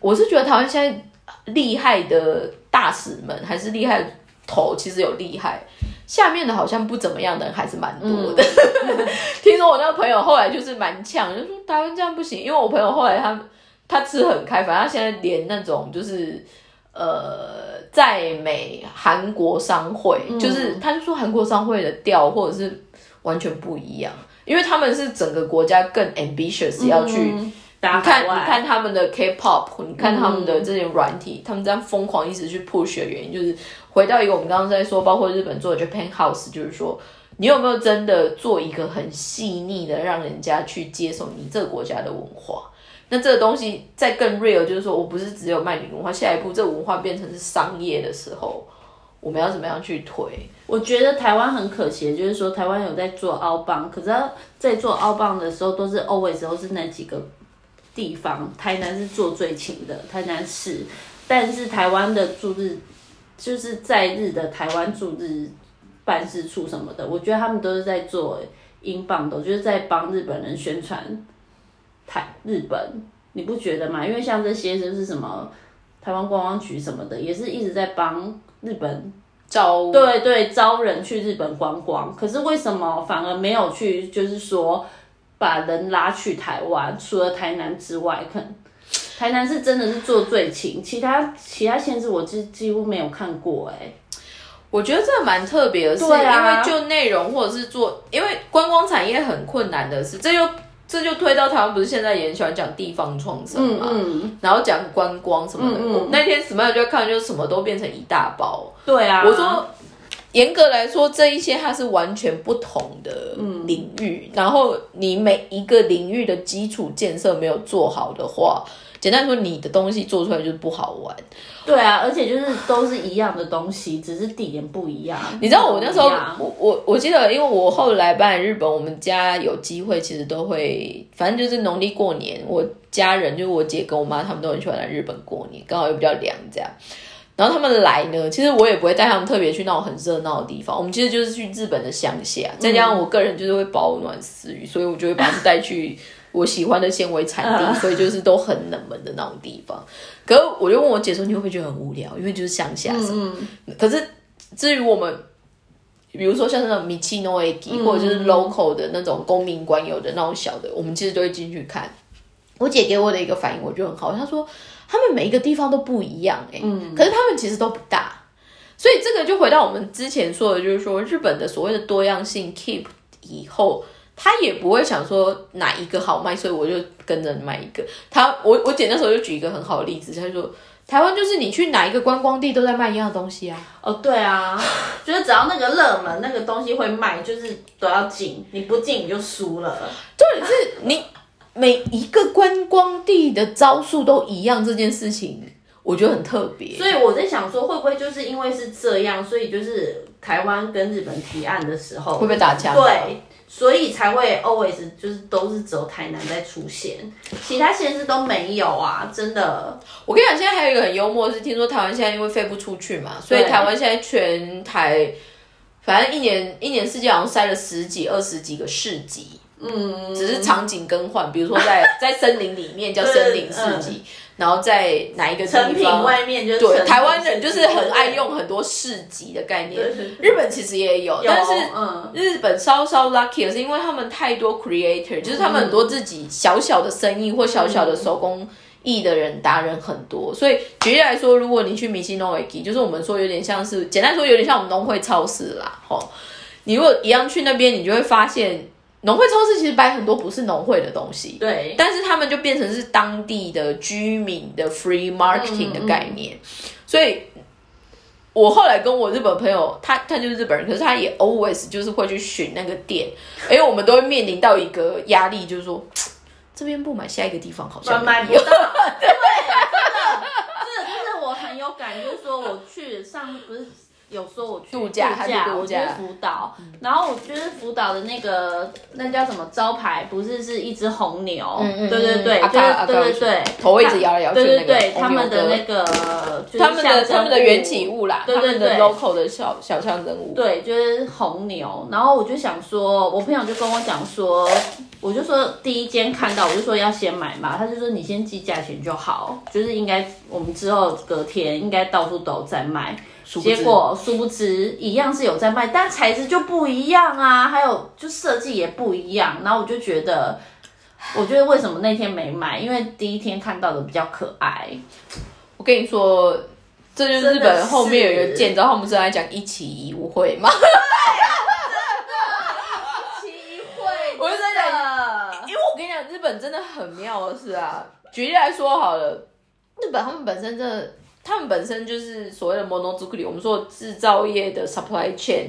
我是觉得台湾现在厉害的大使们还是厉害头，其实有厉害，下面的好像不怎么样的人还是蛮多的。听说我那个朋友后来就是蛮呛，就说台湾这样不行，因为我朋友后来他他吃很开，反正他现在连那种就是呃在美韩国商会，就是他就说韩国商会的调或者是。完全不一样，因为他们是整个国家更 ambitious 要去，你看你看他们的 K-pop，你看他们的这些软体，他们这样疯狂一直去 push 的原因，就是回到一个我们刚刚在说，包括日本做的 Japan House，就是说你有没有真的做一个很细腻的，让人家去接受你这个国家的文化？那这个东西再更 real，就是说我不是只有卖你文化，下一步这文化变成是商业的时候。我们要怎么样去推？我觉得台湾很可惜，就是说台湾有在做澳棒，可是在做澳棒的时候，都是 always 都是那几个地方。台南是做最勤的，台南市，但是台湾的驻日就是在日的台湾驻日办事处什么的，我觉得他们都是在做英镑的，就是在帮日本人宣传台日本，你不觉得吗？因为像这些就是什么台湾观光局什么的，也是一直在帮。日本招对对招人去日本观光，可是为什么反而没有去？就是说把人拉去台湾，除了台南之外，可能台南是真的是做最勤，其他其他县市我几几乎没有看过。哎，我觉得这蛮特别的，是因为就内容或者是做，因为观光产业很困难的是，这又。这就推到台湾，不是现在也很喜欢讲地方创生嘛，然后讲观光什么的。那天 Smile 就看，就是什么都变成一大包。对啊，我说严格来说，这一些它是完全不同的领域。然后你每一个领域的基础建设没有做好的话。简单说，你的东西做出来就是不好玩。对啊，而且就是都是一样的东西，只是地点不一样。你知道我那时候，我我我记得，因为我后来搬来日本，我们家有机会其实都会，反正就是农历过年，我家人就是我姐跟我妈，他们都很喜欢来日本过年，刚好又比较凉这样。然后他们来呢，其实我也不会带他们特别去那种很热闹的地方，我们其实就是去日本的乡下，再加上我个人就是会保暖私欲，所以我就会把他们带去。我喜欢的纤维产地，所以就是都很冷门的那种地方。可是我就问我姐说：“你会不会觉得很无聊？因为就是乡下什么？”可是至于我们，比如说像那种米奇诺埃基，或者就是 local 的那种公民馆有的那种小的，我们其实都会进去看。我姐给我的一个反应，我觉得很好。她说他们每一个地方都不一样，哎，可是他们其实都不大。所以这个就回到我们之前说的，就是说日本的所谓的多样性 keep 以后，他也不会想说哪一个好卖，所以我就跟着卖一个。他我我姐那时候就举一个很好的例子，他说台湾就是你去哪一个观光地都在卖一样的东西啊。哦，对啊，就是只要那个热门那个东西会卖，就是都要进，你不进你就输了。重点是你每一个观光地的招数都一样，这件事情。我觉得很特别，所以我在想说，会不会就是因为是这样，所以就是台湾跟日本提案的时候会不会打枪？对，所以才会 always 就是都是只有台南在出现，其他县市都没有啊！真的，我跟你讲，现在还有一个很幽默是，听说台湾现在因为飞不出去嘛，所以台湾现在全台反正一年一年四季好像塞了十几二十几个市集，嗯，只是场景更换，比如说在 在森林里面叫森林市集。然后在哪一个地方？外面就对台湾人就是很爱用很多市集的概念。日本其实也有，但是日本稍稍 lucky 是因为他们太多 creator，就是他们很多自己小小的生意或小小的手工艺的人达人很多。所以举例来说，如果你去米西诺维基，就是我们说有点像是简单说有点像我们农会超市啦，吼，你如果一样去那边，你就会发现。农会超市其实摆很多不是农会的东西，对，但是他们就变成是当地的居民的 free marketing 的概念，所以，我后来跟我日本朋友，他他就是日本人，可是他也 always 就是会去选那个店，因为我们都会面临到一个压力，就是说这边不买，下一个地方好像买不到，对，真的，这个就是我很有感，就是说我去上不是。有说我去度假，我去福岛，然后我就是福岛的那个那叫什么招牌，不是是一只红牛，对对对，就是对对对，头一直摇来摇去对对对，他们的那个他们的他们的缘起物啦，对对对。local 的小小象征物，对，就是红牛。然后我就想说，我朋友就跟我讲说，我就说第一间看到，我就说要先买嘛，他就说你先记价钱就好，就是应该我们之后隔天应该到处都在卖。结果殊不知一样是有在卖，但材质就不一样啊，还有就设计也不一样。然后我就觉得，我觉得为什么那天没买？因为第一天看到的比较可爱。我跟你说，这就是日本后面有一个建造，他们正在讲一起一会嘛。一起一会，我就在讲，因为我跟你讲，日本真的很妙的是啊，举例来说好了，日本他们本身真的。他们本身就是所谓的 monozukuri，我们说制造业的 supply chain，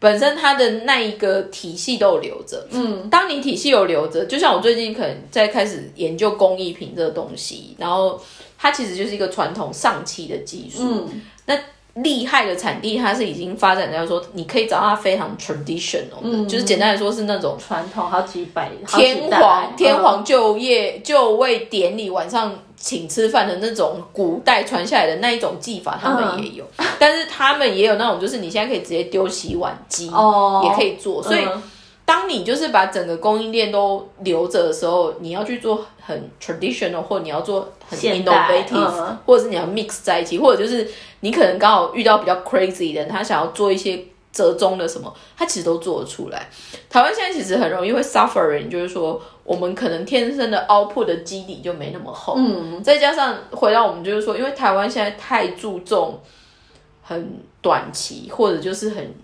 本身它的那一个体系都有留着。嗯，当你体系有留着，就像我最近可能在开始研究工艺品这个东西，然后它其实就是一个传统上期的技术。嗯，那厉害的产地，它是已经发展到说，你可以找到它非常 traditional 的，就是简单来说是那种传统好几百天皇天皇就业就位典礼晚上。请吃饭的那种古代传下来的那一种技法，他们也有，但是他们也有那种，就是你现在可以直接丢洗碗机，也可以做。所以，当你就是把整个供应链都留着的时候，你要去做很 traditional，或你要做很 innovative，或者是你要 mix 在一起，或者就是你可能刚好遇到比较 crazy 的人，他想要做一些。折中的什么，他其实都做得出来。台湾现在其实很容易会 suffering，就是说我们可能天生的 output 的基底就没那么厚。嗯，再加上回到我们就是说，因为台湾现在太注重很短期，或者就是很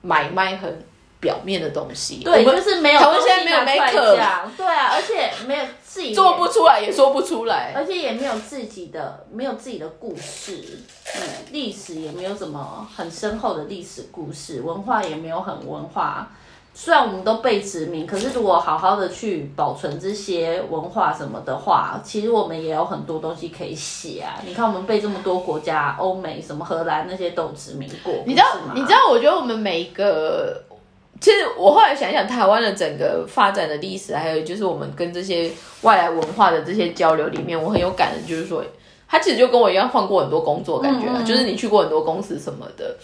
买卖很。表面的东西，对，就是没有。台湾现在没有 maker，对啊，而且没有自己做不出来，也说不出来，而且也没有自己的，没有自己的故事，嗯，历史也没有什么很深厚的历史故事，文化也没有很文化。虽然我们都被殖民，可是如果好好的去保存这些文化什么的话，其实我们也有很多东西可以写啊。你看，我们被这么多国家，欧美什么荷兰那些都殖民过，你知道？你知道？我觉得我们每一个。其实我后来想想，台湾的整个发展的历史，还有就是我们跟这些外来文化的这些交流里面，我很有感的，就是说，他其实就跟我一样换过很多工作，感觉就是你去过很多公司什么的，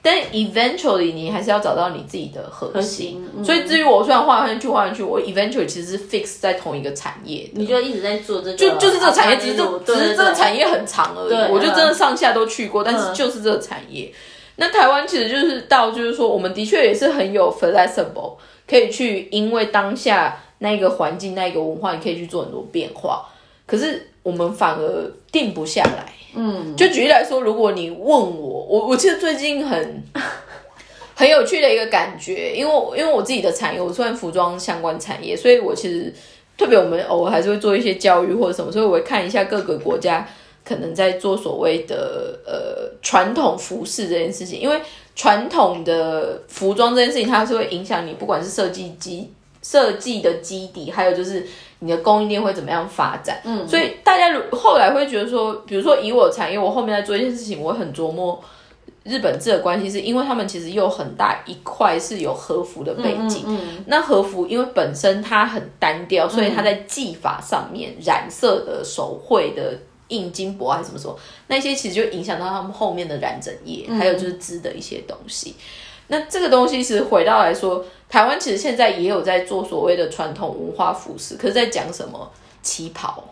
但 eventually 你还是要找到你自己的核心。所以至于我虽然换来去换来去，我 eventually 其实是 fix 在同一个产业，你就一直在做这个，就就是这个产业，只是只是这个产业很长而已。我就真的上下都去过，但是就是这个产业。那台湾其实就是到，就是说，我们的确也是很有 flexible，可以去因为当下那个环境、那个文化，你可以去做很多变化。可是我们反而定不下来。嗯，就举例来说，如果你问我，我我其实最近很 很有趣的一个感觉，因为因为我自己的产业，我算服装相关产业，所以我其实特别我们偶尔还是会做一些教育或者什么，所以我会看一下各个国家可能在做所谓的呃传统服饰这件事情，因为传统的服装这件事情，它是会影响你不管是设计基设计的基底，还有就是你的供应链会怎么样发展。嗯，所以大家后来会觉得说，比如说以我产业，我后面在做一件事情，我很琢磨。日本制的关系是因为他们其实有很大一块是有和服的背景，那和服因为本身它很单调，所以它在技法上面染色的手绘的印金箔还是什么什么，那些其实就影响到他们后面的染整业，还有就是织的一些东西。那这个东西其实回到来说，台湾其实现在也有在做所谓的传统文化服饰，可是在讲什么？旗袍。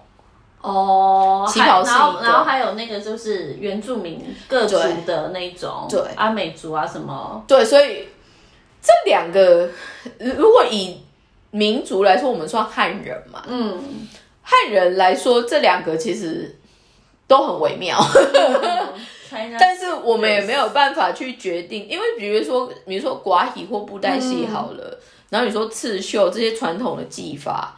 哦，然后然后还有那个就是原住民各族的那种，对。阿美族啊什么，对，所以这两个如果以民族来说，我们算汉人嘛，嗯，汉人来说，这两个其实都很微妙，但是我们也没有办法去决定，因为比如说，比如说寡喜或布袋戏好了，然后你说刺绣这些传统的技法。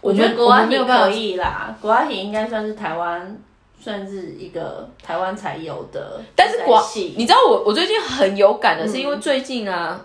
我觉得国阿喜可以啦，国阿喜应该算是台湾，算是一个台湾才有的。但是广喜，你知道我我最近很有感的是，因为最近啊，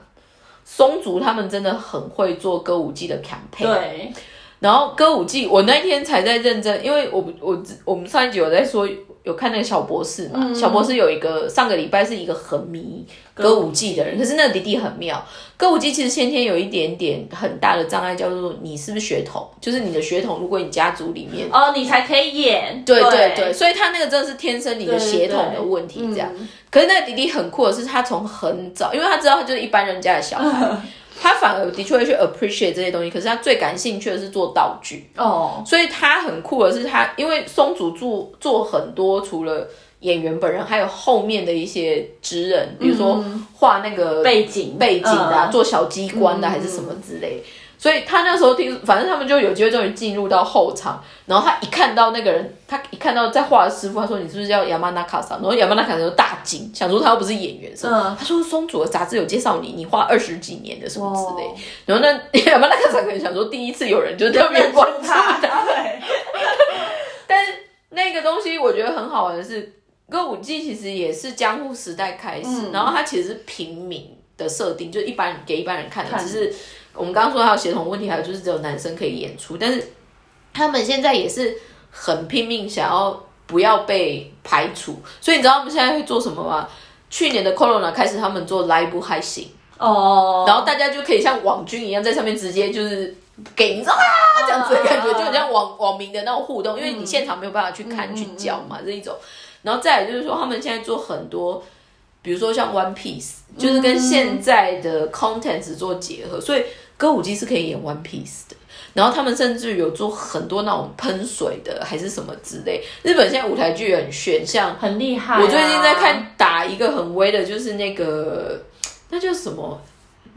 松竹他们真的很会做歌舞伎的 campaign。对。然后歌舞伎，我那天才在认真，因为我我我们上一集有在说。有看那个小博士嘛？小博士有一个上个礼拜是一个很迷歌舞伎的人，可是那个弟弟很妙。歌舞伎其实先天有一点点很大的障碍，叫做你是不是血统？就是你的血统，如果你家族里面哦，你才可以演。对对对，所以他那个真的是天生你的血统的问题这样。可是那个弟弟很酷的是，他从很早，因为他知道他就是一般人家的小孩。他反而的确会去 appreciate 这些东西，可是他最感兴趣的是做道具。哦，所以他很酷的是他，因为松竹做做很多，除了演员本人，还有后面的一些职人，比如说画那个背景。背景的，做小机关的，还是什么之类。所以他那时候听，反正他们就有机会终于进入到后场，然后他一看到那个人，他一看到在画的师傅，他说：“你是不是叫亚麻纳卡桑？”然后亚麻纳卡桑就大惊，想说他又不是演员，是吗？他说：“松竹的杂志有介绍你，你画二十几年的什么之类。”然后那亚麻纳卡桑可能想说，第一次有人就特别关注他。对。但是那个东西我觉得很好玩的是，歌舞伎其实也是江户时代开始，然后它其实是平民的设定，就一般给一般人看的，只是。我们刚刚说还有协同问题，还有就是只有男生可以演出，但是他们现在也是很拼命想要不要被排除，所以你知道他们现在会做什么吗？去年的 Corona 开始，他们做 live 海行哦，然后大家就可以像网军一样在上面直接就是给你知道啊这样子的感觉，就很像网网民的那种互动，因为你现场没有办法去看去叫嘛这一种，然后再来就是说他们现在做很多。比如说像 One Piece，就是跟现在的 content 做结合，所以歌舞伎是可以演 One Piece 的。然后他们甚至有做很多那种喷水的，还是什么之类。日本现在舞台剧很炫，像很厉害。我最近在看打一个很威的，就是那个那叫什么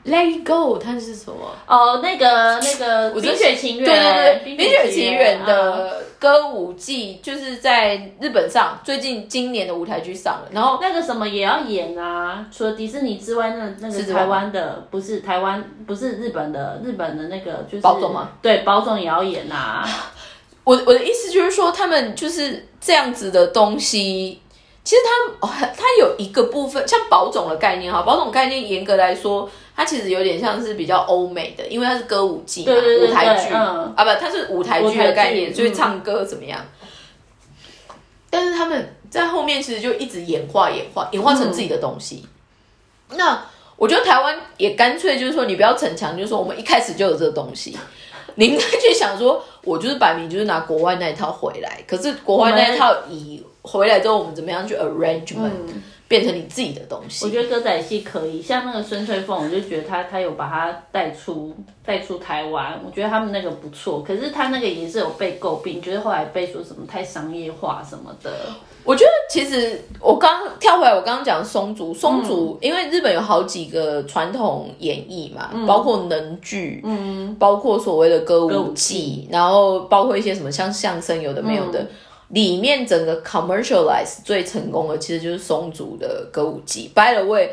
？Let it go，它是什么？哦，那个那个《冰雪奇缘》对对对，《冰雪奇缘》的歌舞伎就是在日本上，最近今年的舞台剧上了。然后那个什么也要演啊，除了迪士尼之外，那那个台湾的不是台湾，不是日本的，日本的那个就是宝总吗？对，宝总也要演啊。我我的意思就是说，他们就是这样子的东西。其实它它有一个部分，像宝总的概念哈，宝总概念严格来说。它其实有点像是比较欧美的，因为它是歌舞伎嘛，舞台剧啊，不，它是舞台剧的概念，所以唱歌怎么样？但是他们在后面其实就一直演化、演化、演化成自己的东西。那我觉得台湾也干脆就是说，你不要逞强，就是说我们一开始就有这个东西，你应该去想说，我就是摆明就是拿国外那一套回来。可是国外那一套以回来之后我们怎么样去 arrangement。变成你自己的东西。我觉得歌仔戏可以，像那个孙翠凤，我就觉得他他有把他带出带出台湾，我觉得他们那个不错。可是他那个也是有被诟病，就是后来被说什么太商业化什么的。我觉得其实我刚跳回来，我刚刚讲松竹，松竹因为日本有好几个传统演绎嘛，包括能剧，嗯，包括所谓的歌舞伎，然后包括一些什么像相声，有的没有的。里面整个 commercialize 最成功的其实就是松竹的歌舞伎。By the way，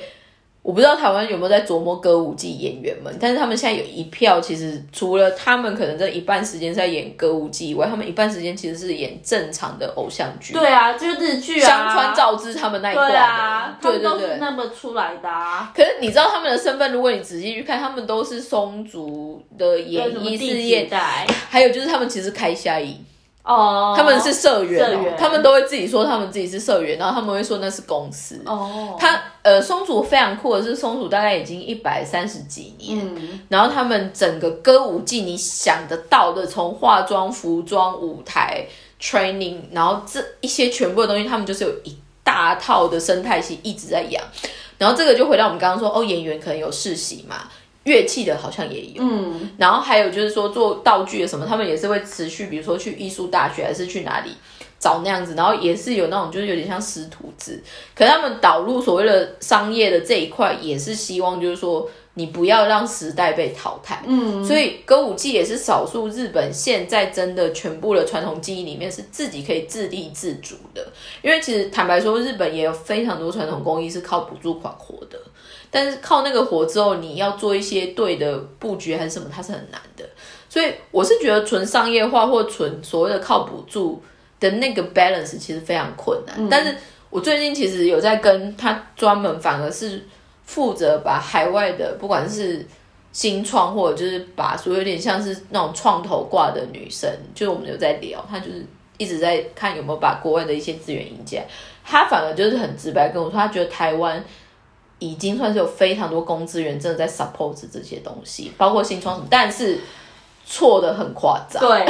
我不知道台湾有没有在琢磨歌舞伎演员们，但是他们现在有一票，其实除了他们可能这一半时间在演歌舞伎以外，他们一半时间其实是演正常的偶像剧。对啊，就是日剧啊，香川照之他们那一挂的，对对对，那么出来的。啊。可是你知道他们的身份？如果你仔细去看，他们都是松竹的演艺事业，还有就是他们其实开下影。哦，他们是社员，他们都会自己说他们自己是社员，然后他们会说那是公司。哦，他呃，松鼠非常酷的是，松鼠大概已经一百三十几年，然后他们整个歌舞伎你想得到的，从化妆、服装、舞台、training，然后这一些全部的东西，他们就是有一大套的生态系一直在养。然后这个就回到我们刚刚说，哦，演员可能有世袭嘛。乐器的好像也有，嗯，然后还有就是说做道具的什么，他们也是会持续，比如说去艺术大学还是去哪里找那样子，然后也是有那种就是有点像师徒制，可他们导入所谓的商业的这一块，也是希望就是说你不要让时代被淘汰，嗯，所以歌舞伎也是少数日本现在真的全部的传统技艺里面是自己可以自立自主的，因为其实坦白说，日本也有非常多传统工艺是靠补助款活的。但是靠那个火之后，你要做一些对的布局还是什么，它是很难的。所以我是觉得纯商业化或纯所谓的靠补助的那个 balance 其实非常困难。但是我最近其实有在跟他专门，反而是负责把海外的，不管是新创或者就是把所有点像是那种创投挂的女生，就是我们有在聊，他就是一直在看有没有把国外的一些资源引进来。他反而就是很直白跟我说，他觉得台湾。已经算是有非常多公资源真的在 support 这些东西，包括新创什么，但是错的很夸张。对，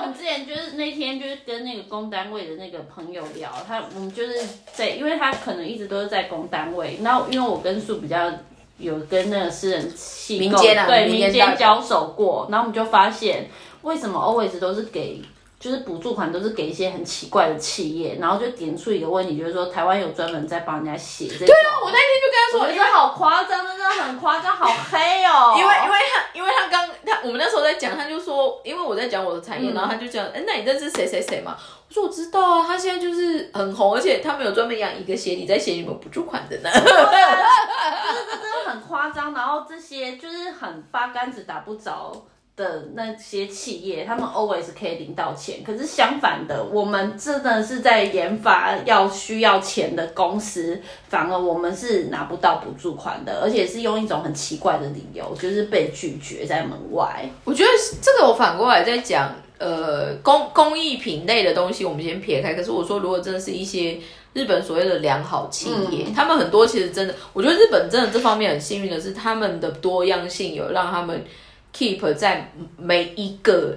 我们之前就是那天就是跟那个公单位的那个朋友聊，他我们就是在，因为他可能一直都是在公单位，然后因为我跟树比较有跟那个私人机构对民间交手过，然后我们就发现为什么 always 都是给。就是补助款都是给一些很奇怪的企业，然后就点出一个问题，就是说台湾有专门在帮人家写这。对啊，我那天就跟他说，我觉得好夸张，真的很夸张，好黑哦。因为因为他因为他刚他我们那时候在讲，他就说，因为我在讲我的产业，然后他就讲，哎，那你认识谁谁谁吗？我说我知道啊，他现在就是很红，而且他们有专门养一个鞋底在写你们补助款的呢。就是这 真的很夸张，然后这些就是很八竿子打不着。的那些企业，他们 always 可以领到钱，可是相反的，我们真的是在研发要需要钱的公司，反而我们是拿不到补助款的，而且是用一种很奇怪的理由，就是被拒绝在门外。我觉得这个我反过来在讲，呃，工工艺品类的东西我们先撇开，可是我说如果真的是一些日本所谓的良好企业，他们很多其实真的，我觉得日本真的这方面很幸运的是，他们的多样性有让他们。Keep 在每一个。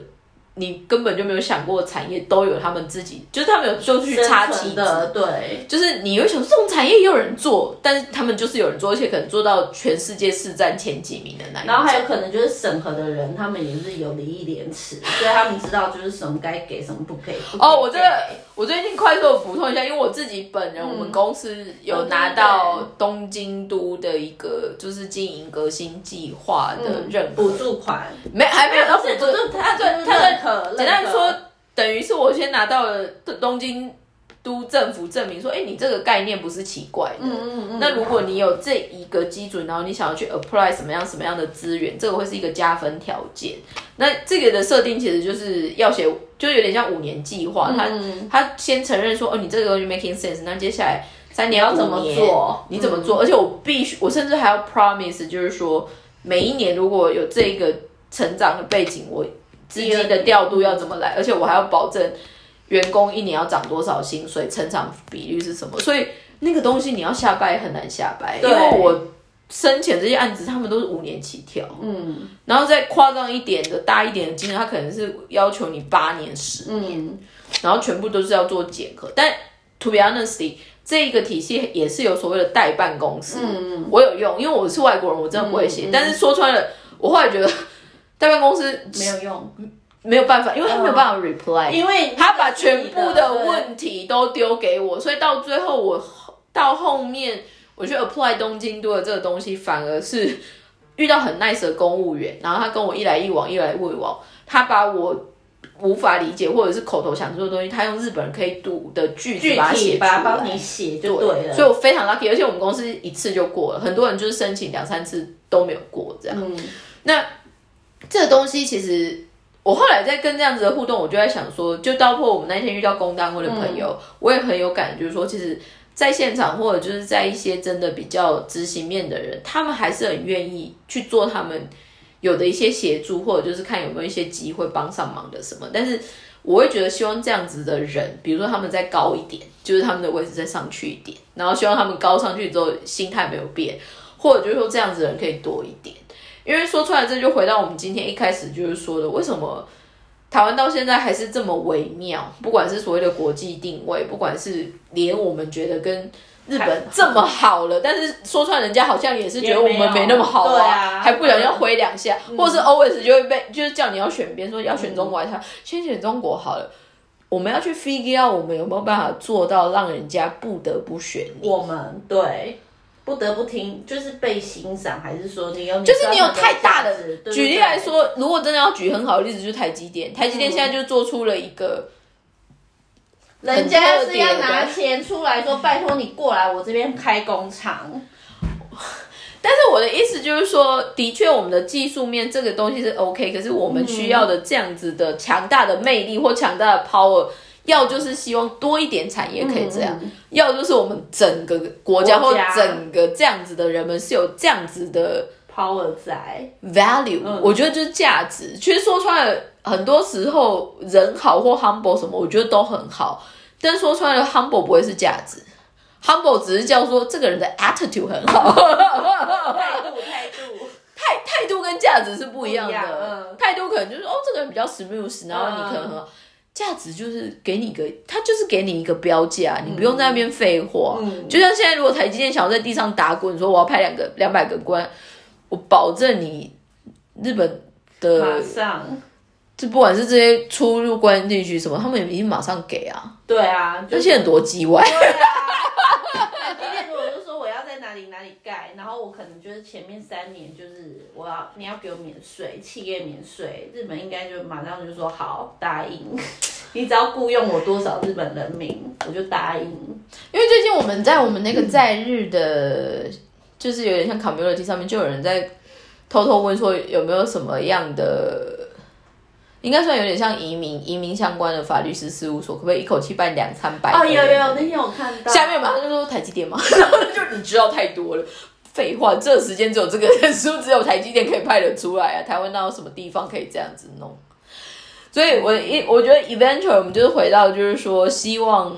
你根本就没有想过，产业都有他们自己，就是他们有就去插旗的，对，就是你有想这种产业也有人做，但是他们就是有人做，而且可能做到全世界市占前几名的那一然后还有可能就是审核的人，他们也是有礼义廉耻，所以他们知道就是什么该给，什么不可以。哦，我这个我最近快速补充一下，因为我自己本人，我们公司有拿到东京都的一个就是经营革新计划的认补助款，没还没有到补助，他他他。简单说，等于是我先拿到了东京都政府证明，说，哎，你这个概念不是奇怪的。嗯嗯嗯。那如果你有这一个基准，然后你想要去 apply 什么样什么样的资源，这个会是一个加分条件。那这个的设定其实就是要写，就有点像五年计划。他他先承认说，哦，你这个东西 making sense。那接下来三年要怎么做？你怎么做？而且我必须，我甚至还要 promise，就是说每一年如果有这个成长的背景，我。资金的调度要怎么来？而且我还要保证员工一年要涨多少薪水，成长比率是什么？所以那个东西你要下掰很难下掰，因为我申请这些案子，他们都是五年起跳，嗯，然后再夸张一点的大一点的金额，他可能是要求你八年、十年，然后全部都是要做检核。但 to be honest，这一个体系也是有所谓的代办公司。我有用，因为我是外国人，我真的不会写。但是说穿了，我后来觉得代办公司没有用，没有办法，因为他没有办法 reply，因为他把全部的问题都丢给我，所以到最后我到后面。我觉得 apply 东京都的这个东西，反而是遇到很 nice 的公务员，然后他跟我一来一往，一来一往，他把我无法理解或者是口头想说的东西，他用日本人可以读的句子把它写出来，帮你写就对了。所以我非常 lucky，而且我们公司一次就过了，很多人就是申请两三次都没有过这样。那这个东西其实我后来在跟这样子的互动，我就在想说，就包括我们那天遇到工单位的朋友，我也很有感，就是说其实。在现场或者就是在一些真的比较执行面的人，他们还是很愿意去做他们有的一些协助，或者就是看有没有一些机会帮上忙的什么。但是我会觉得希望这样子的人，比如说他们再高一点，就是他们的位置再上去一点，然后希望他们高上去之后心态没有变，或者就是说这样子的人可以多一点。因为说出来这就回到我们今天一开始就是说的，为什么？台湾到现在还是这么微妙，不管是所谓的国际定位，不管是连我们觉得跟日本这么好了，但是说出来人家好像也是觉得我们没那么好啊，还不小心挥两下，或者是 always 就会被就是叫你要选边，说要选中国，他先选中国好了。我们要去 figure out 我们有没有办法做到让人家不得不选我们对。不得不听，就是被欣赏，还是说你有？就是你有太大的。举例来说，如果真的要举很好的例子，就是台积电。台积电现在就做出了一个，人家是要拿钱出来说，拜托你过来我这边开工厂。但是我的意思就是说，的确我们的技术面这个东西是 OK，可是我们需要的这样子的强大的魅力或强大的 power。要就是希望多一点产业可以这样，要就是我们整个国家或整个这样子的人们是有这样子的 power 在 value，我觉得就是价值。其实说穿了，很多时候人好或 humble 什么，我觉得都很好。但说穿了，humble 不会是价值，humble 只是叫说这个人的 attitude 很好，态度态度态态度跟价值是不一样的。态度可能就是哦，这个人比较 smooth，然后你可能很好。价值就是给你一个，他就是给你一个标价，你不用在那边废话。就像现在，如果台积电想要在地上打滚，说我要拍两个两百个关，我保证你日本的马上，就不管是这些出入关进去什么，他们也一定马上给啊。对啊，这些很多机外。我可能就是前面三年就是我要你要给我免税，企业免税，日本应该就马上就说好答应，你只要雇佣我多少日本人民，我就答应。因为最近我们在我们那个在日的，就是有点像 community 上面，就有人在偷偷问说有没有什么样的。应该算有点像移民，移民相关的法律师事务所，可不可以一口气办两三百？哦，有有有，那天我看到。下面马上就说台积电嘛，然后就你知道太多了。废话，这时间只有这个人数，只有台积电可以派得出来啊。台湾哪有什么地方可以这样子弄？所以，我一我觉得 eventually 我们就是回到，就是说，希望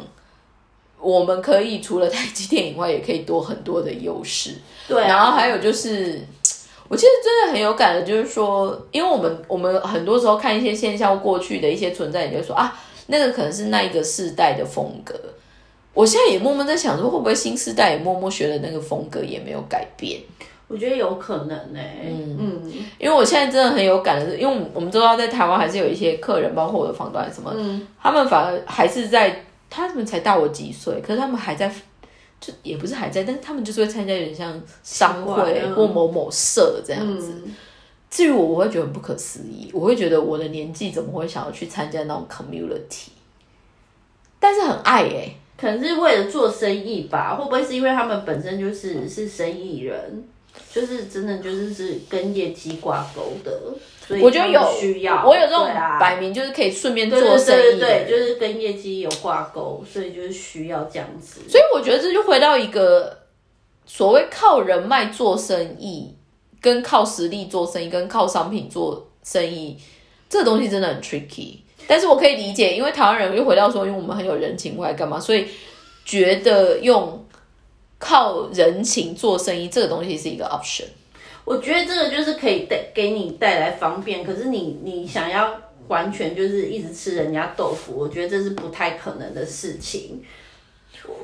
我们可以除了台积电以外，也可以多很多的优势。对，然后还有就是。我其实真的很有感的，就是说，因为我们我们很多时候看一些现象过去的一些存在，你就说啊，那个可能是那一个世代的风格。我现在也默默在想说，会不会新时代也默默学的那个风格也没有改变？我觉得有可能呢。嗯嗯，因为我现在真的很有感的是，因为我们知道在台湾还是有一些客人，包括我的房东什么，他们反而还是在，他们才大我几岁，可是他们还在。就也不是还在，但是他们就是会参加有点像商会或某某社这样子。至于我，我会觉得很不可思议，我会觉得我的年纪怎么会想要去参加那种 community？但是很爱哎，可能是为了做生意吧？会不会是因为他们本身就是是生意人，就是真的就是是跟业绩挂钩的？我觉得有需要，我有这种摆明就是可以顺便做生意，对，就是跟业绩有挂钩，所以就是需要这样子。所以我觉得这就回到一个所谓靠人脉做生意，跟靠实力做生意，跟靠商品做生意，这个东西真的很 tricky。但是我可以理解，因为台湾人又回到说，因为我们很有人情味，干嘛？所以觉得用靠人情做生意这个东西是一个 option。我觉得这个就是可以带给你带来方便，可是你你想要完全就是一直吃人家豆腐，我觉得这是不太可能的事情。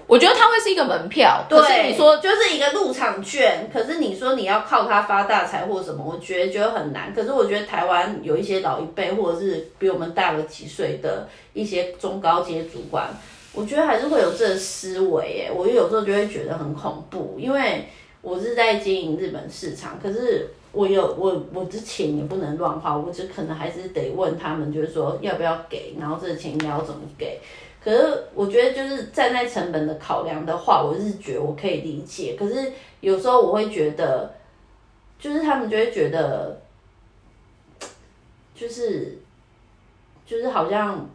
我觉得它会是一个门票，对，你说就是一个入场券。可是你说你要靠它发大财或什么，我觉得觉得很难。可是我觉得台湾有一些老一辈或者是比我们大了几岁的一些中高阶主管，我觉得还是会有这个思维。哎，我有时候就会觉得很恐怖，因为我是在经营日本市场，可是我有我我之前也不能乱花，我只可能还是得问他们，就是说要不要给，然后这个钱你要怎么给。可是我觉得，就是站在成本的考量的话，我是觉得我可以理解。可是有时候我会觉得，就是他们就会觉得，就是就是好像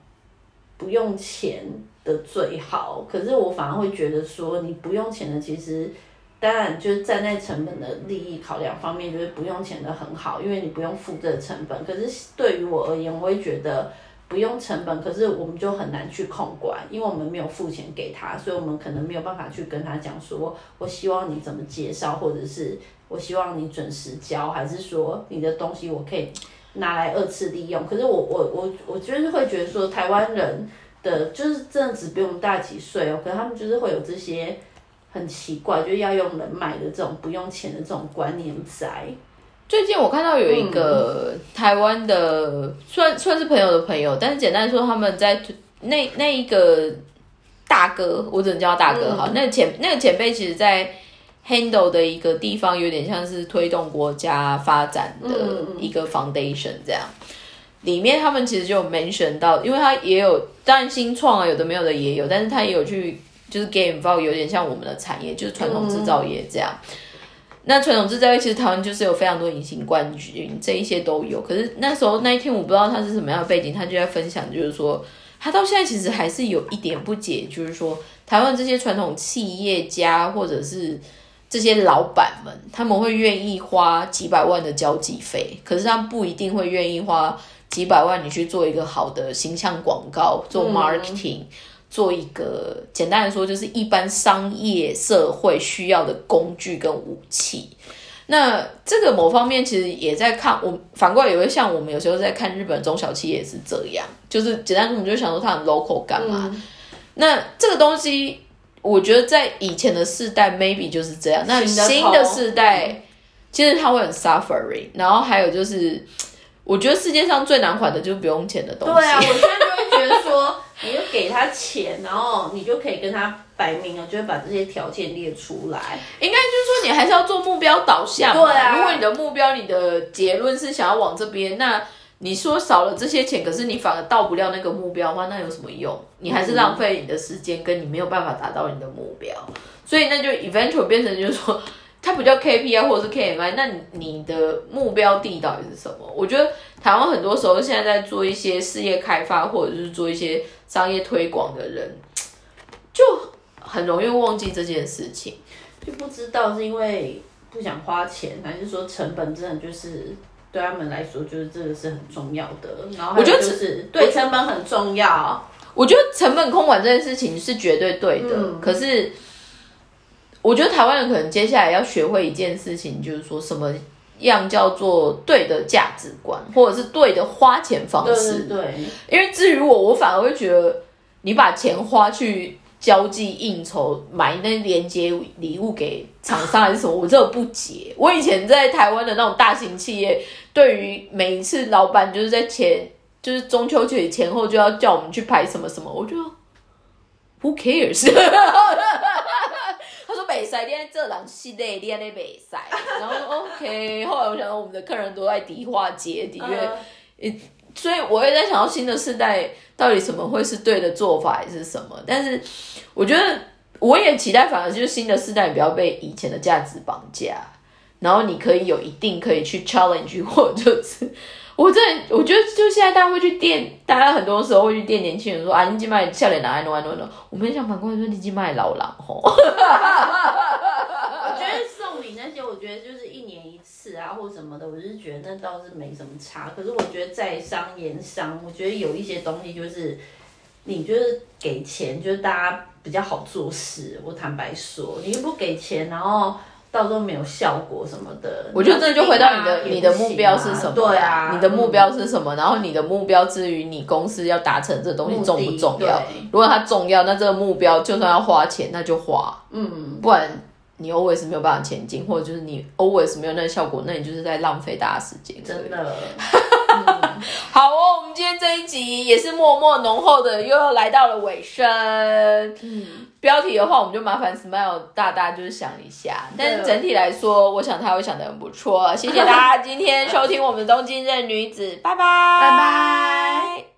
不用钱的最好。可是我反而会觉得说，你不用钱的，其实当然就是站在成本的利益考量方面，就是不用钱的很好，因为你不用付这个成本。可是对于我而言，我会觉得。不用成本，可是我们就很难去控管，因为我们没有付钱给他，所以我们可能没有办法去跟他讲说，我希望你怎么介绍，或者是我希望你准时交，还是说你的东西我可以拿来二次利用。可是我我我我就是会觉得说，台湾人的就是真的只比我们大几岁哦，可是他们就是会有这些很奇怪，就是要用人脉的这种不用钱的这种观念在。最近我看到有一个台湾的，算算是朋友的朋友，但是简单说，他们在那那一个大哥，我只能叫他大哥哈。那个前那个前辈，其实，在 handle 的一个地方，有点像是推动国家发展的一个 foundation 这样。里面他们其实就 mention 到，因为他也有当然新创啊，有的没有的也有，但是他也有去就是 game involve，有点像我们的产业，就是传统制造业这样。那传统制造业其实台湾就是有非常多隐形冠军，这一些都有。可是那时候那一天我不知道他是什么样的背景，他就在分享，就是说他到现在其实还是有一点不解，就是说台湾这些传统企业家或者是这些老板们，他们会愿意花几百万的交际费，可是他不一定会愿意花几百万你去做一个好的形象广告，做 marketing。做一个简单来说，就是一般商业社会需要的工具跟武器。那这个某方面其实也在看，我反过来也会像我们有时候在看日本中小企业也是这样，就是简单说，我们就想说它很 local 干嘛？那这个东西，我觉得在以前的世代 maybe 就是这样，那新的世代其实它会很 suffering。然后还有就是，我觉得世界上最难还的就是不用钱的东西。对啊，我现在就会觉得说。你就给他钱，然后你就可以跟他摆明了，就会把这些条件列出来。应该就是说，你还是要做目标导向。对啊。如果你的目标、你的结论是想要往这边，那你说少了这些钱，可是你反而到不了那个目标的话，那有什么用？你还是浪费你的时间，跟你没有办法达到你的目标。所以那就 eventual 变成就是说。它不叫 KPI 或者是 KMI，那你的目标地到底是什么？我觉得台湾很多时候现在在做一些事业开发或者是做一些商业推广的人，就很容易忘记这件事情，就不知道是因为不想花钱，还是说成本真的就是对他们来说就是这个是很重要的。然后我觉得是对成本很重要。我觉得成本控管这件事情是绝对对的，可是。我觉得台湾人可能接下来要学会一件事情，就是说什么样叫做对的价值观，或者是对的花钱方式。对，因为至于我，我反而会觉得你把钱花去交际应酬，买那连接礼物给厂商还是什么，我真的不解。我以前在台湾的那种大型企业，对于每一次老板就是在前，就是中秋节前后就要叫我们去拍什么什么，我就 Who cares？他说：“北塞，你在这人系列，你在北塞。”然后 OK，后来我想到我们的客人都在迪化街，的确，所以我也在想到新的世代到底什么会是对的做法，还是什么？但是我觉得我也期待，反而就是新的世代不要被以前的价值绑架，然后你可以有一定可以去 challenge 或者是。我真的，我觉得就现在大家会去电，大家很多时候会去电年轻人说啊，你今麦笑脸哪爱弄爱弄弄，我们想反过来说，你今麦老狼吼。我觉得送礼那些，我觉得就是一年一次啊，或什么的，我是觉得那倒是没什么差。可是我觉得在商言商，我觉得有一些东西就是，你就是给钱，就是大家比较好做事。我坦白说，你又不给钱，然后。到时候没有效果什么的。我觉得这就回到你的你的目标是什么？对啊，你的目标是什么？然后你的目标至于你公司要达成这东西重不重要？如果它重要，那这个目标就算要花钱，那就花。嗯，不然你 always 没有办法前进，或者就是你 always 没有那个效果，那你就是在浪费大家时间。真的。好哦，我们今天这一集也是默默浓厚的，又要来到了尾声。嗯，标题的话，我们就麻烦 Smile 大大就是想一下，但是整体来说，我想他会想的很不错。谢谢大家今天收听我们的东京任女子，拜拜，拜拜。